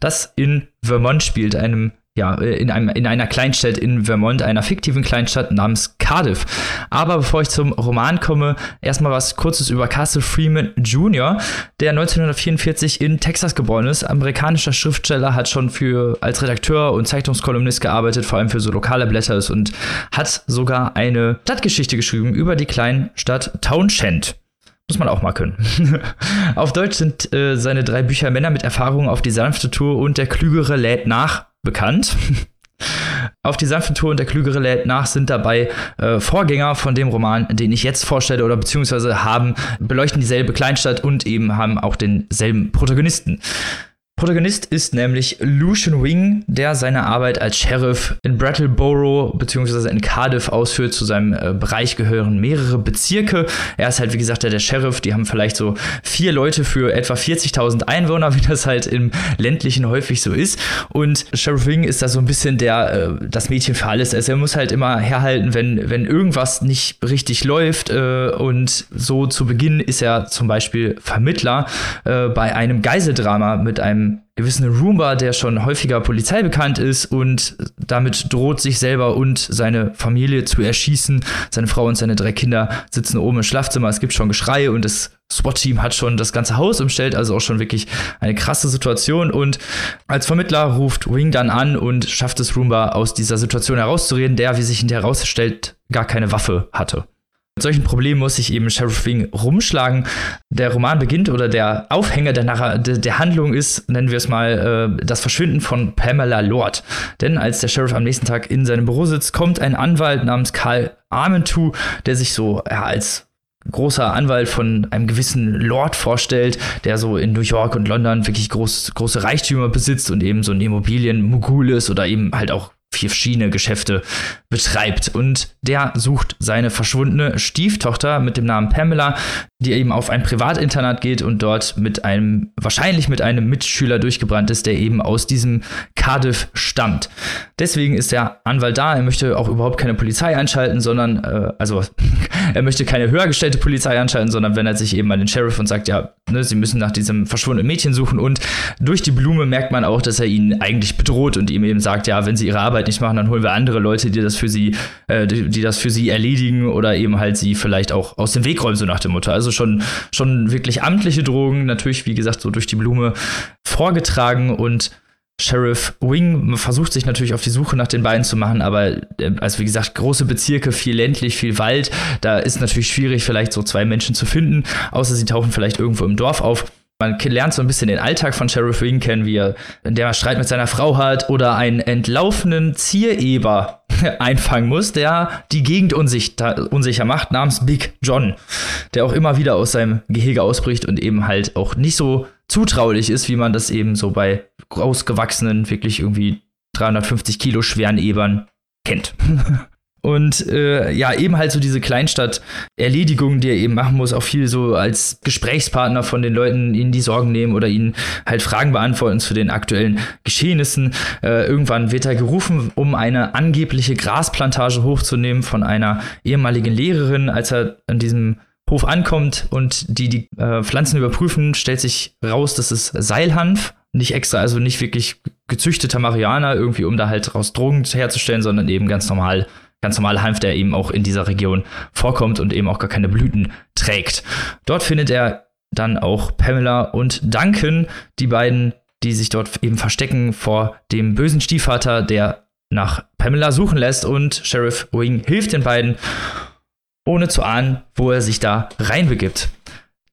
das in Vermont spielt, einem ja, äh, in, einem, in einer Kleinstadt in Vermont, einer fiktiven Kleinstadt namens Cardiff. Aber bevor ich zum Roman komme, erstmal was Kurzes über Castle Freeman Jr., der 1944 in Texas geboren ist. Amerikanischer Schriftsteller, hat schon für als Redakteur und Zeitungskolumnist gearbeitet, vor allem für so lokale Blätter und hat sogar eine Stadtgeschichte geschrieben über die Kleinstadt Townshend. Muss man auch mal können. *laughs* auf Deutsch sind äh, seine drei Bücher Männer mit Erfahrung auf die sanfte Tour und der Klügere lädt nach bekannt. *laughs* Auf die sanfte Tour und der Klügere lädt nach sind dabei äh, Vorgänger von dem Roman, den ich jetzt vorstelle, oder beziehungsweise haben, beleuchten dieselbe Kleinstadt und eben haben auch denselben Protagonisten. Protagonist ist nämlich Lucian Wing, der seine Arbeit als Sheriff in Brattleboro bzw. in Cardiff ausführt. Zu seinem äh, Bereich gehören mehrere Bezirke. Er ist halt, wie gesagt, der, der Sheriff. Die haben vielleicht so vier Leute für etwa 40.000 Einwohner, *laughs* wie das halt im ländlichen häufig so ist. Und Sheriff Wing ist da so ein bisschen der, äh, das Mädchen für alles. Also er muss halt immer herhalten, wenn, wenn irgendwas nicht richtig läuft. Äh, und so zu Beginn ist er zum Beispiel Vermittler äh, bei einem Geiseldrama mit einem gewissen Roomba, der schon häufiger Polizei bekannt ist und damit droht, sich selber und seine Familie zu erschießen. Seine Frau und seine drei Kinder sitzen oben im Schlafzimmer. Es gibt schon Geschrei und das SWAT-Team hat schon das ganze Haus umstellt, also auch schon wirklich eine krasse Situation. Und als Vermittler ruft Wing dann an und schafft es Roomba aus dieser Situation herauszureden, der, wie sich hinterher herausstellt, gar keine Waffe hatte. Solchen Problemen muss sich eben Sheriff Wing rumschlagen. Der Roman beginnt oder der Aufhänger der, Narra der Handlung ist, nennen wir es mal, äh, das Verschwinden von Pamela Lord. Denn als der Sheriff am nächsten Tag in seinem Büro sitzt, kommt ein Anwalt namens Karl Armentu, der sich so ja, als großer Anwalt von einem gewissen Lord vorstellt, der so in New York und London wirklich groß, große Reichtümer besitzt und eben so ein Immobilienmogul ist oder eben halt auch vier verschiedene Geschäfte betreibt. Und der sucht seine verschwundene Stieftochter mit dem Namen Pamela, die eben auf ein Privatinternat geht und dort mit einem, wahrscheinlich mit einem Mitschüler durchgebrannt ist, der eben aus diesem Cardiff stammt. Deswegen ist der Anwalt da. Er möchte auch überhaupt keine Polizei einschalten, sondern, äh, also, *laughs* er möchte keine höher gestellte Polizei einschalten, sondern wendet sich eben an den Sheriff und sagt, ja, ne, sie müssen nach diesem verschwundenen Mädchen suchen. Und durch die Blume merkt man auch, dass er ihn eigentlich bedroht und ihm eben sagt, ja, wenn sie ihre Arbeit nicht machen, dann holen wir andere Leute, die das für sie, äh, die, die das für sie erledigen oder eben halt sie vielleicht auch aus dem Weg räumen, so nach dem Motto. Also schon, schon wirklich amtliche Drogen, natürlich, wie gesagt, so durch die Blume vorgetragen und Sheriff Wing versucht sich natürlich auf die Suche nach den beiden zu machen, aber äh, also wie gesagt, große Bezirke, viel ländlich, viel Wald, da ist natürlich schwierig, vielleicht so zwei Menschen zu finden, außer sie tauchen vielleicht irgendwo im Dorf auf. Man lernt so ein bisschen den Alltag von Sheriff Wing kennen, wie er, der Streit mit seiner Frau hat oder einen entlaufenen Ziereber *laughs* einfangen muss, der die Gegend unsicher, unsicher macht, namens Big John, der auch immer wieder aus seinem Gehege ausbricht und eben halt auch nicht so zutraulich ist, wie man das eben so bei ausgewachsenen, wirklich irgendwie 350 Kilo schweren Ebern kennt. *laughs* Und äh, ja, eben halt so diese Kleinstadt-Erledigung, die er eben machen muss, auch viel so als Gesprächspartner von den Leuten ihnen die Sorgen nehmen oder ihnen halt Fragen beantworten zu den aktuellen Geschehnissen. Äh, irgendwann wird er gerufen, um eine angebliche Grasplantage hochzunehmen von einer ehemaligen Lehrerin, als er an diesem Hof ankommt und die die äh, Pflanzen überprüfen, stellt sich raus, dass es Seilhanf, nicht extra, also nicht wirklich gezüchteter Marihuana, irgendwie um da halt raus Drogen herzustellen, sondern eben ganz normal ganz normal Hanf, der eben auch in dieser Region vorkommt und eben auch gar keine Blüten trägt. Dort findet er dann auch Pamela und Duncan, die beiden, die sich dort eben verstecken vor dem bösen Stiefvater, der nach Pamela suchen lässt und Sheriff Wing hilft den beiden, ohne zu ahnen, wo er sich da reinbegibt.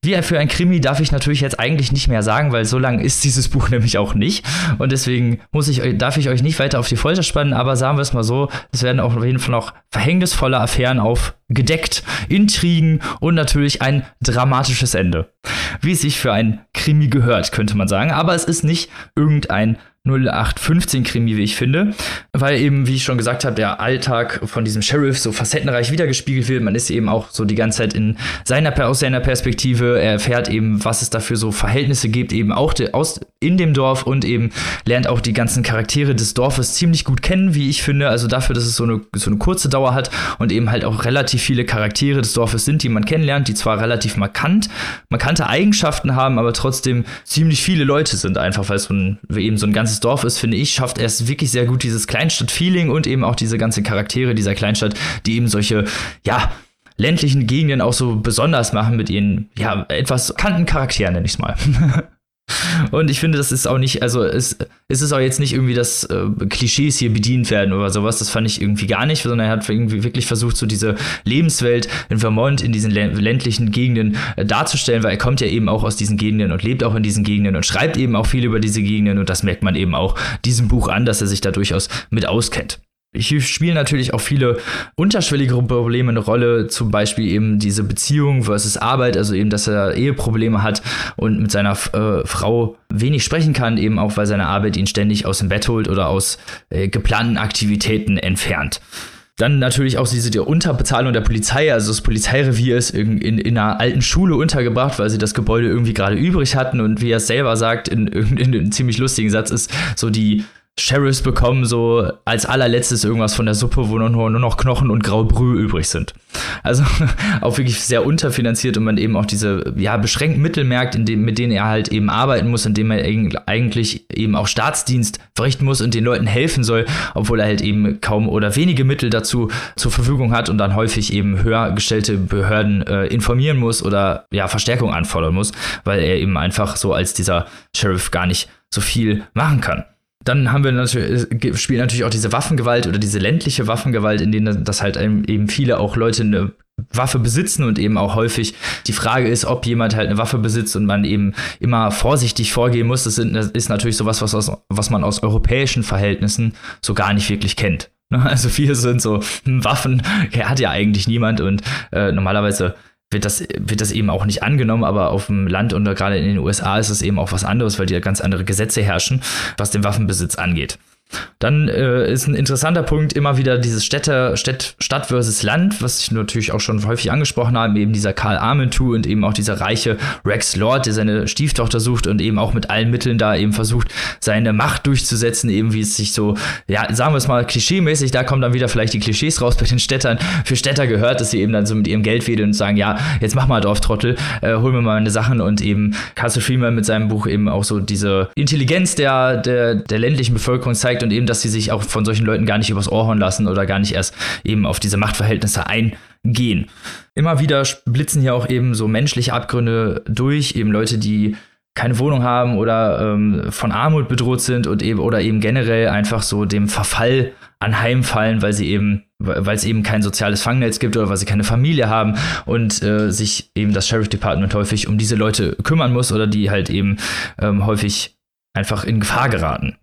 Wie für ein Krimi darf ich natürlich jetzt eigentlich nicht mehr sagen, weil so lang ist dieses Buch *laughs* nämlich auch nicht. Und deswegen muss ich, darf ich euch nicht weiter auf die Folter spannen, aber sagen wir es mal so, es werden auf jeden Fall noch verhängnisvolle Affären aufgedeckt, Intrigen und natürlich ein dramatisches Ende. Wie es sich für ein Krimi gehört, könnte man sagen. Aber es ist nicht irgendein 0815 Krimi, wie ich finde, weil eben, wie ich schon gesagt habe, der Alltag von diesem Sheriff so facettenreich wiedergespiegelt wird. Man ist eben auch so die ganze Zeit in seiner, aus seiner Perspektive. Er erfährt eben, was es dafür so Verhältnisse gibt, eben auch de, aus, in dem Dorf und eben lernt auch die ganzen Charaktere des Dorfes ziemlich gut kennen, wie ich finde. Also dafür, dass es so eine, so eine kurze Dauer hat und eben halt auch relativ viele Charaktere des Dorfes sind, die man kennenlernt, die zwar relativ markant, markante Eigenschaften haben, aber trotzdem ziemlich viele Leute sind einfach, weil es so ein, eben so ein ganzes Dorf ist, finde ich, schafft er es wirklich sehr gut, dieses Kleinstadt-Feeling und eben auch diese ganzen Charaktere dieser Kleinstadt, die eben solche, ja, ländlichen Gegenden auch so besonders machen mit ihren, ja, etwas kanten Charakteren, nenne ich es mal. *laughs* Und ich finde, das ist auch nicht, also es, es ist auch jetzt nicht irgendwie, dass äh, Klischees hier bedient werden oder sowas. Das fand ich irgendwie gar nicht, sondern er hat irgendwie wirklich versucht, so diese Lebenswelt in Vermont, in diesen ländlichen Gegenden äh, darzustellen, weil er kommt ja eben auch aus diesen Gegenden und lebt auch in diesen Gegenden und schreibt eben auch viel über diese Gegenden und das merkt man eben auch diesem Buch an, dass er sich da durchaus mit auskennt. Hier spielen natürlich auch viele unterschwelligere Probleme eine Rolle, zum Beispiel eben diese Beziehung versus Arbeit, also eben, dass er Eheprobleme hat und mit seiner äh, Frau wenig sprechen kann, eben auch, weil seine Arbeit ihn ständig aus dem Bett holt oder aus äh, geplanten Aktivitäten entfernt. Dann natürlich auch diese die Unterbezahlung der Polizei, also das Polizeirevier ist in, in, in, einer alten Schule untergebracht, weil sie das Gebäude irgendwie gerade übrig hatten und wie er es selber sagt, in, in, in einem ziemlich lustigen Satz ist so die Sheriffs bekommen so als allerletztes irgendwas von der Suppe, wo nur, nur noch Knochen und graue Brühe übrig sind. Also *laughs* auch wirklich sehr unterfinanziert und man eben auch diese ja, beschränkten Mittel merkt, dem, mit denen er halt eben arbeiten muss, indem er eigentlich eben auch Staatsdienst verrichten muss und den Leuten helfen soll, obwohl er halt eben kaum oder wenige Mittel dazu zur Verfügung hat und dann häufig eben höher gestellte Behörden äh, informieren muss oder ja Verstärkung anfordern muss, weil er eben einfach so als dieser Sheriff gar nicht so viel machen kann. Dann haben wir natürlich, spielt natürlich auch diese Waffengewalt oder diese ländliche Waffengewalt, in denen das halt eben viele auch Leute eine Waffe besitzen und eben auch häufig die Frage ist, ob jemand halt eine Waffe besitzt und man eben immer vorsichtig vorgehen muss. Das, ist natürlich sowas, was, aus, was man aus europäischen Verhältnissen so gar nicht wirklich kennt. *laughs* Also viele sind so, hm, Waffen hat ja eigentlich niemand und äh, normalerweise wird das, wird das eben auch nicht angenommen, aber auf dem Land und gerade in den USA ist es eben auch was anderes, weil die ja ganz andere Gesetze herrschen, was den Waffenbesitz angeht. Dann äh, ist ein interessanter Punkt immer wieder dieses Städte, Stadt, Stadt versus Land, was ich natürlich auch schon häufig angesprochen habe, eben dieser Karl Armentu und eben auch dieser reiche Rex Lord, der seine Stieftochter sucht und eben auch mit allen Mitteln da eben versucht, seine Macht durchzusetzen, eben wie es sich so, ja, sagen wir es mal, klischeemäßig, da kommen dann wieder vielleicht die Klischees raus bei den Städtern. Für Städter gehört, dass sie eben dann so mit ihrem Geld wedeln und sagen, ja, jetzt mach mal Dorftrottel, äh, hol mir mal meine Sachen und eben Castle Freeman mit seinem Buch eben auch so diese Intelligenz der, der, der ländlichen Bevölkerung zeigt, zeigt und eben, dass sie sich auch von solchen Leuten gar nicht übers Ohr hauen lassen oder gar nicht erst eben auf diese Machtverhältnisse eingehen. Immer wieder blitzen hier auch eben so menschliche Abgründe durch, eben Leute, die keine Wohnung haben oder ähm, von Armut bedroht sind und eben oder eben generell einfach so dem Verfall anheimfallen, weil sie eben weil es eben kein soziales Fangnetz gibt oder weil sie keine Familie haben und äh, sich eben das Sheriff Department häufig um diese Leute kümmern muss oder die halt eben ähm, häufig einfach in Gefahr geraten.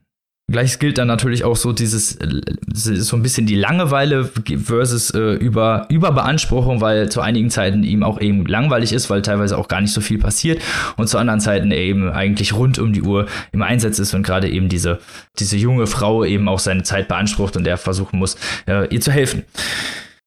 Gleiches gilt dann natürlich auch so dieses so ein bisschen die Langeweile versus äh, über Überbeanspruchung, weil zu einigen Zeiten ihm auch eben langweilig ist, weil teilweise auch gar nicht so viel passiert und zu anderen Zeiten er eben eigentlich rund um die Uhr im Einsatz ist und gerade eben diese diese junge Frau eben auch seine Zeit beansprucht und er versuchen muss äh, ihr zu helfen.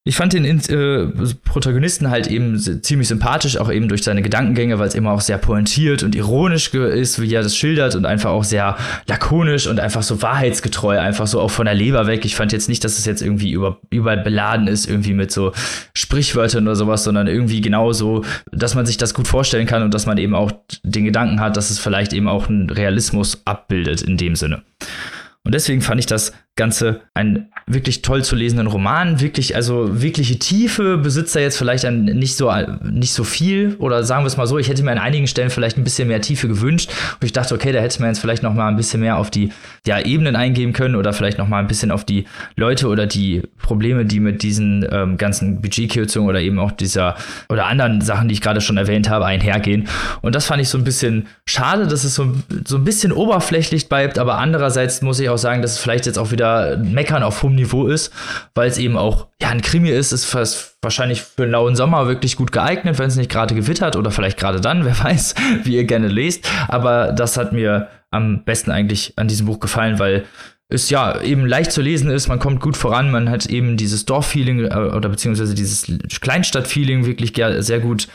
Ich fand den äh, Protagonisten halt eben ziemlich sympathisch, auch eben durch seine Gedankengänge, weil es immer auch sehr pointiert und ironisch ist, wie er das schildert und einfach auch sehr lakonisch und einfach so wahrheitsgetreu, einfach so auch von der Leber weg. Ich fand jetzt nicht, dass es jetzt irgendwie über, überall beladen ist, irgendwie mit so Sprichwörtern oder sowas, sondern irgendwie genauso, dass man sich das gut vorstellen kann und dass man eben auch den Gedanken hat, dass es vielleicht eben auch einen Realismus abbildet in dem Sinne. Und deswegen fand ich das Ganze einen wirklich toll zu lesenden Roman. Wirklich, also wirkliche Tiefe besitzt er jetzt vielleicht ein, nicht, so, nicht so viel. Oder sagen wir es mal so, ich hätte mir an einigen Stellen vielleicht ein bisschen mehr Tiefe gewünscht. Und ich dachte, okay, da hätte man jetzt vielleicht noch mal ein bisschen mehr auf die ja, Ebenen eingehen können oder vielleicht noch mal ein bisschen auf die Leute oder die Probleme, die mit diesen ähm, ganzen Budgetkürzungen oder eben auch dieser oder anderen Sachen, die ich gerade schon erwähnt habe, einhergehen. Und das fand ich so ein bisschen schade, dass es so, so ein bisschen oberflächlich bleibt. Aber andererseits muss ich auch sagen, dass es vielleicht jetzt auch wieder Meckern auf hohem Niveau ist, weil es eben auch ja ein Krimi ist, ist fast wahrscheinlich für einen lauen Sommer wirklich gut geeignet, wenn es nicht gerade gewittert oder vielleicht gerade dann, *laughs* wer weiß, wie ihr gerne lest. Aber das hat mir am besten eigentlich an diesem Buch gefallen, weil es ja eben leicht zu lesen ist, man kommt gut voran, man hat eben dieses Dorffeeling äh, oder beziehungsweise dieses Kleinstadtfeeling wirklich sehr gut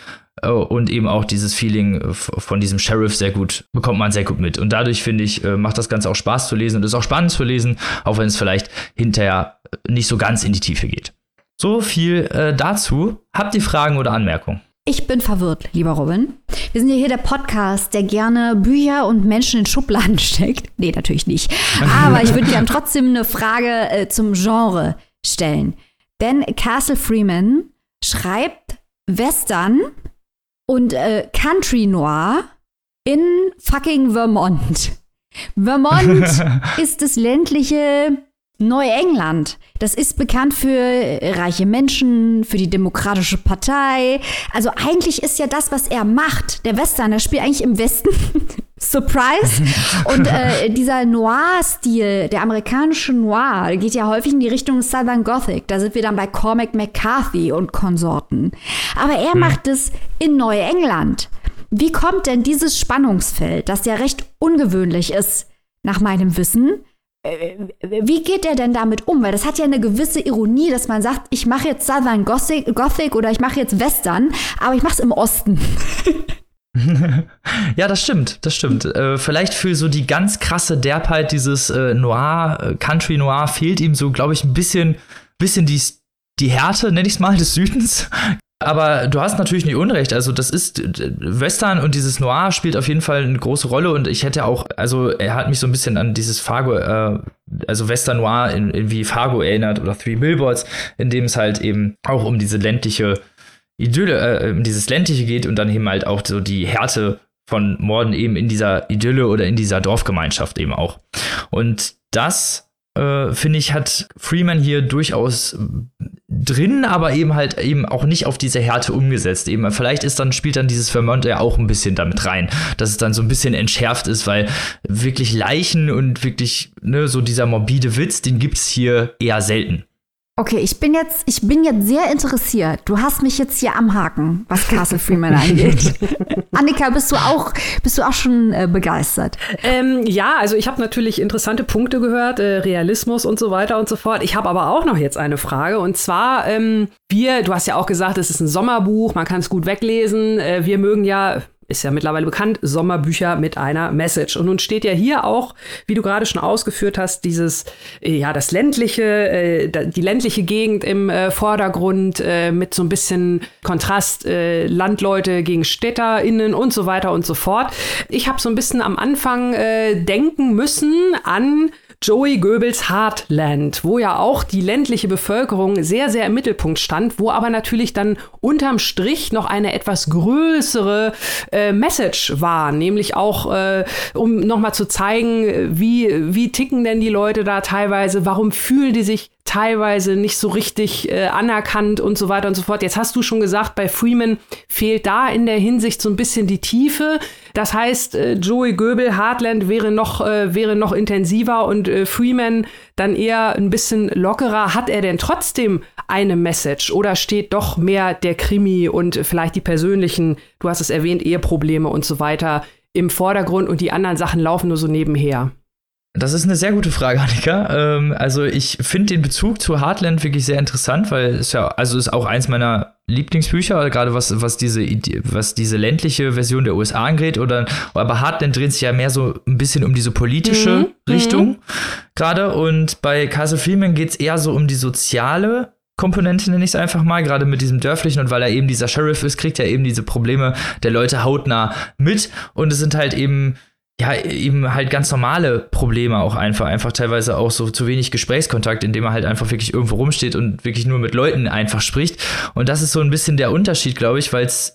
und eben auch dieses Feeling äh, von diesem Sheriff sehr gut, bekommt man sehr gut mit. Und dadurch finde ich, äh, macht das Ganze auch Spaß zu lesen und ist auch spannend zu lesen, auch wenn es vielleicht hinterher nicht so ganz in die Tiefe geht. So viel äh, dazu. Habt ihr Fragen oder Anmerkungen? Ich bin verwirrt, lieber Robin. Wir sind ja hier der Podcast, der gerne Bücher und Menschen in Schubladen *laughs* steckt. Nee, natürlich nicht. Aber ich würde gerne trotzdem eine Frage äh, zum Genre stellen. Denn Castle Freeman schreibt Western und äh, Country Noir in fucking Vermont. Vermont *laughs* ist das ländliche Neuengland. Das ist bekannt für reiche Menschen, für die Demokratische Partei. Also eigentlich ist ja das, was er macht, der Western, der spielt eigentlich im Westen. Surprise! *laughs* Und äh, dieser Noir-Stil, der amerikanische Noir, geht ja häufig in die Richtung Southern Gothic. Da sind wir dann bei Cormac McCarthy und Konsorten. Aber er hm. macht es in Neuengland. Wie kommt denn dieses Spannungsfeld, das ja recht ungewöhnlich ist, nach meinem Wissen, äh, wie geht er denn damit um? Weil das hat ja eine gewisse Ironie, dass man sagt, ich mache jetzt Southern Gothic, Gothic oder ich mache jetzt Western, aber ich mache es im Osten. *laughs* ja, das stimmt, das stimmt. Äh, vielleicht für so die ganz krasse Derbheit dieses äh, Noir, äh, Country Noir fehlt ihm so, glaube ich, ein bisschen, bisschen die, die Härte, nenne ich es mal, des Südens. Aber du hast natürlich nicht Unrecht. Also, das ist Western und dieses Noir spielt auf jeden Fall eine große Rolle. Und ich hätte auch, also, er hat mich so ein bisschen an dieses Fargo, äh, also Western Noir in, in wie Fargo erinnert oder Three Billboards, in dem es halt eben auch um diese ländliche Idylle, äh, um dieses ländliche geht und dann eben halt auch so die Härte von Morden eben in dieser Idylle oder in dieser Dorfgemeinschaft eben auch. Und das äh, finde ich, hat Freeman hier durchaus drin, aber eben halt eben auch nicht auf diese Härte umgesetzt. Eben, vielleicht ist dann, spielt dann dieses Vermont ja auch ein bisschen damit rein, dass es dann so ein bisschen entschärft ist, weil wirklich Leichen und wirklich, ne, so dieser morbide Witz, den gibt es hier eher selten. Okay, ich bin jetzt, ich bin jetzt sehr interessiert. Du hast mich jetzt hier am Haken, was Castle Freeman angeht. *laughs* Annika, bist du auch, bist du auch schon äh, begeistert? Ähm, ja, also ich habe natürlich interessante Punkte gehört, äh, Realismus und so weiter und so fort. Ich habe aber auch noch jetzt eine Frage und zwar ähm, wir, du hast ja auch gesagt, es ist ein Sommerbuch, man kann es gut weglesen. Äh, wir mögen ja ist ja mittlerweile bekannt, Sommerbücher mit einer Message. Und nun steht ja hier auch, wie du gerade schon ausgeführt hast, dieses, äh, ja, das ländliche, äh, die ländliche Gegend im äh, Vordergrund äh, mit so ein bisschen Kontrast, äh, Landleute gegen StädterInnen und so weiter und so fort. Ich habe so ein bisschen am Anfang äh, denken müssen an Joey Goebbels Heartland, wo ja auch die ländliche Bevölkerung sehr, sehr im Mittelpunkt stand, wo aber natürlich dann unterm Strich noch eine etwas größere äh, Message war, nämlich auch, äh, um nochmal zu zeigen, wie, wie ticken denn die Leute da teilweise, warum fühlen die sich teilweise nicht so richtig äh, anerkannt und so weiter und so fort. Jetzt hast du schon gesagt, bei Freeman fehlt da in der Hinsicht so ein bisschen die Tiefe. Das heißt, äh, Joey Goebel, Heartland wäre noch, äh, wäre noch intensiver und äh, Freeman dann eher ein bisschen lockerer. Hat er denn trotzdem eine Message oder steht doch mehr der Krimi und vielleicht die persönlichen, du hast es erwähnt, Eheprobleme und so weiter im Vordergrund und die anderen Sachen laufen nur so nebenher? Das ist eine sehr gute Frage, *laughs* Annika. Ähm, also ich finde den Bezug zu Heartland wirklich sehr interessant, weil es ja, also ist auch eins meiner Lieblingsbücher, gerade was, was diese, was diese ländliche Version der USA angeht, oder, aber Heartland dreht sich ja mehr so ein bisschen um diese politische mhm. Richtung mhm. gerade und bei Castle Freeman geht es eher so um die soziale Komponente, nenne ich es einfach mal, gerade mit diesem dörflichen und weil er eben dieser Sheriff ist, kriegt er eben diese Probleme der Leute hautnah mit und es sind halt eben ja, eben halt ganz normale Probleme auch einfach. Einfach teilweise auch so zu wenig Gesprächskontakt, indem er halt einfach wirklich irgendwo rumsteht und wirklich nur mit Leuten einfach spricht. Und das ist so ein bisschen der Unterschied, glaube ich, weil es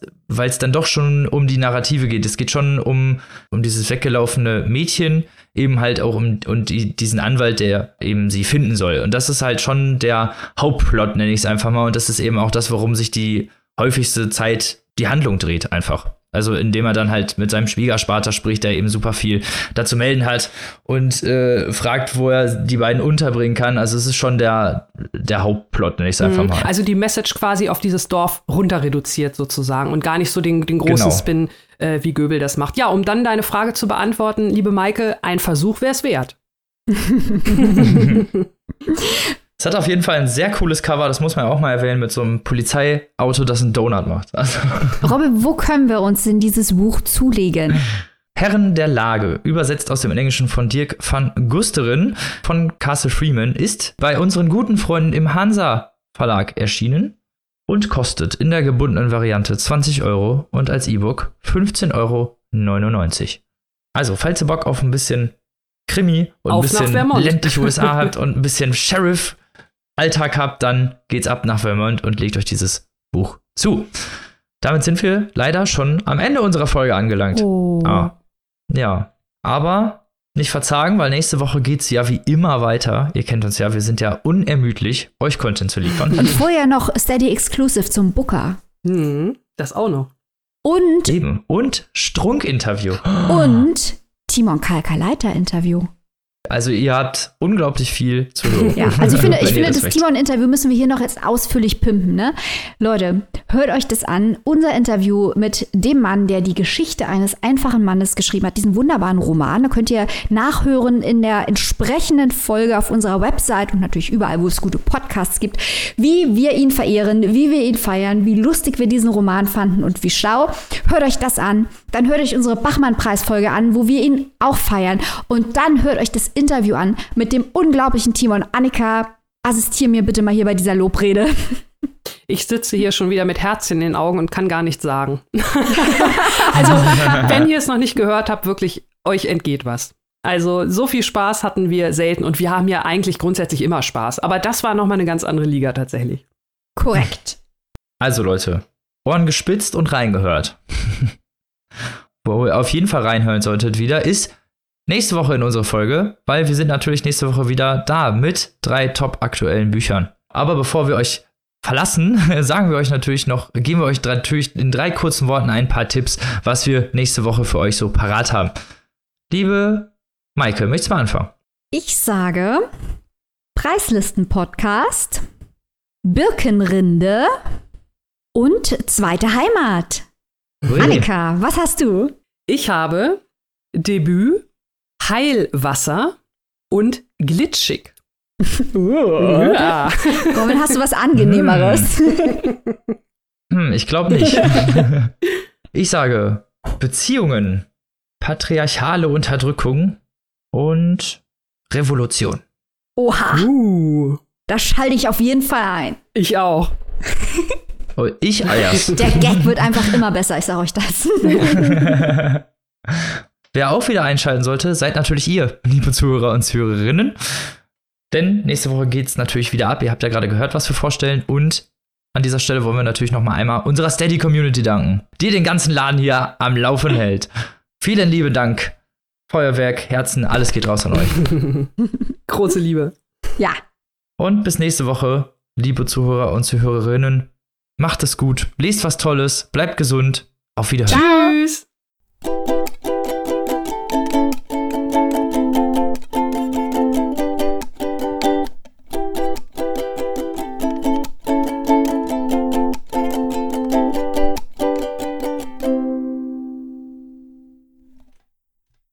dann doch schon um die Narrative geht. Es geht schon um, um dieses weggelaufene Mädchen, eben halt auch um und die, diesen Anwalt, der eben sie finden soll. Und das ist halt schon der Hauptplot, nenne ich es einfach mal. Und das ist eben auch das, warum sich die häufigste Zeit die Handlung dreht, einfach. Also indem er dann halt mit seinem Schwiegerspater spricht, der eben super viel dazu melden hat und äh, fragt, wo er die beiden unterbringen kann. Also es ist schon der, der Hauptplot, nenne ich es einfach mhm. mal. Also die Message quasi auf dieses Dorf runter reduziert sozusagen und gar nicht so den, den großen genau. Spin, äh, wie Göbel das macht. Ja, um dann deine Frage zu beantworten, liebe Maike, ein Versuch wäre es wert. *laughs* *laughs* *laughs* Es hat auf jeden Fall ein sehr cooles Cover, das muss man auch mal erwähnen, mit so einem Polizeiauto, das einen Donut macht. Also. *laughs* Robin, wo können wir uns denn dieses Buch zulegen? Herren der Lage, übersetzt aus dem Englischen von Dirk van Gusteren von Castle Freeman, ist bei unseren guten Freunden im Hansa Verlag erschienen und kostet in der gebundenen Variante 20 Euro und als E-Book 15,99 Euro. Also, falls ihr Bock auf ein bisschen Krimi und ein bisschen ländlich USA *laughs* habt und ein bisschen Sheriff Alltag habt, dann geht's ab nach Vermont und legt euch dieses Buch zu. Damit sind wir leider schon am Ende unserer Folge angelangt. Oh. Ah, ja, aber nicht verzagen, weil nächste Woche geht's ja wie immer weiter. Ihr kennt uns ja, wir sind ja unermüdlich, euch Content zu liefern. Und vorher noch Steady Exclusive zum Booker. Hm, das auch noch. Und Eben. Und Strunk-Interview. Und Timon Kalker Leiter Interview. Also ihr habt unglaublich viel zu hören. Ja, also ich *laughs* finde, ich finde das, das Timon-Interview müssen wir hier noch jetzt ausführlich pimpen. Ne? Leute, hört euch das an. Unser Interview mit dem Mann, der die Geschichte eines einfachen Mannes geschrieben hat, diesen wunderbaren Roman. Da könnt ihr nachhören in der entsprechenden Folge auf unserer Website und natürlich überall, wo es gute Podcasts gibt, wie wir ihn verehren, wie wir ihn feiern, wie lustig wir diesen Roman fanden und wie schlau. Hört euch das an. Dann hört euch unsere Bachmann-Preisfolge an, wo wir ihn auch feiern. Und dann hört euch das Interview an mit dem unglaublichen Timon. Annika, assistiere mir bitte mal hier bei dieser Lobrede. Ich sitze hier schon wieder mit Herzchen in den Augen und kann gar nichts sagen. *laughs* also, wenn ihr es noch nicht gehört habt, wirklich, euch entgeht was. Also, so viel Spaß hatten wir selten und wir haben ja eigentlich grundsätzlich immer Spaß. Aber das war nochmal eine ganz andere Liga tatsächlich. Korrekt. Also, Leute, Ohren gespitzt und reingehört. *laughs* Wo ihr auf jeden Fall reinhören solltet wieder, ist nächste Woche in unserer Folge, weil wir sind natürlich nächste Woche wieder da mit drei top aktuellen Büchern. Aber bevor wir euch verlassen, *laughs* sagen wir euch natürlich noch, geben wir euch natürlich in drei kurzen Worten ein paar Tipps, was wir nächste Woche für euch so parat haben. Liebe Maike, möchtest du mal anfangen? Ich sage Preislisten-Podcast, Birkenrinde und zweite Heimat. Ui. Annika, was hast du? Ich habe Debüt Heilwasser und glitschig. Uh. Ja. Robin, hast du was Angenehmeres? Hm, ich glaube nicht. *laughs* ich sage Beziehungen, patriarchale Unterdrückung und Revolution. Oha. Uh. Da schalte ich auf jeden Fall ein. Ich auch. *laughs* Ich eier's. *laughs* Der Gag wird einfach immer besser, ich sage euch das. *laughs* Wer auch wieder einschalten sollte, seid natürlich ihr, liebe Zuhörer und Zuhörerinnen. Denn nächste Woche geht's natürlich wieder ab. Ihr habt ja gerade gehört, was wir vorstellen. Und an dieser Stelle wollen wir natürlich noch mal einmal unserer Steady Community danken, die den ganzen Laden hier am Laufen hält. *laughs* Vielen lieben Dank. Feuerwerk, Herzen, alles geht raus an euch. Große Liebe. Ja. Und bis nächste Woche, liebe Zuhörer und Zuhörerinnen. Macht es gut, lest was Tolles, bleibt gesund. Auf Wiedersehen. Tschüss.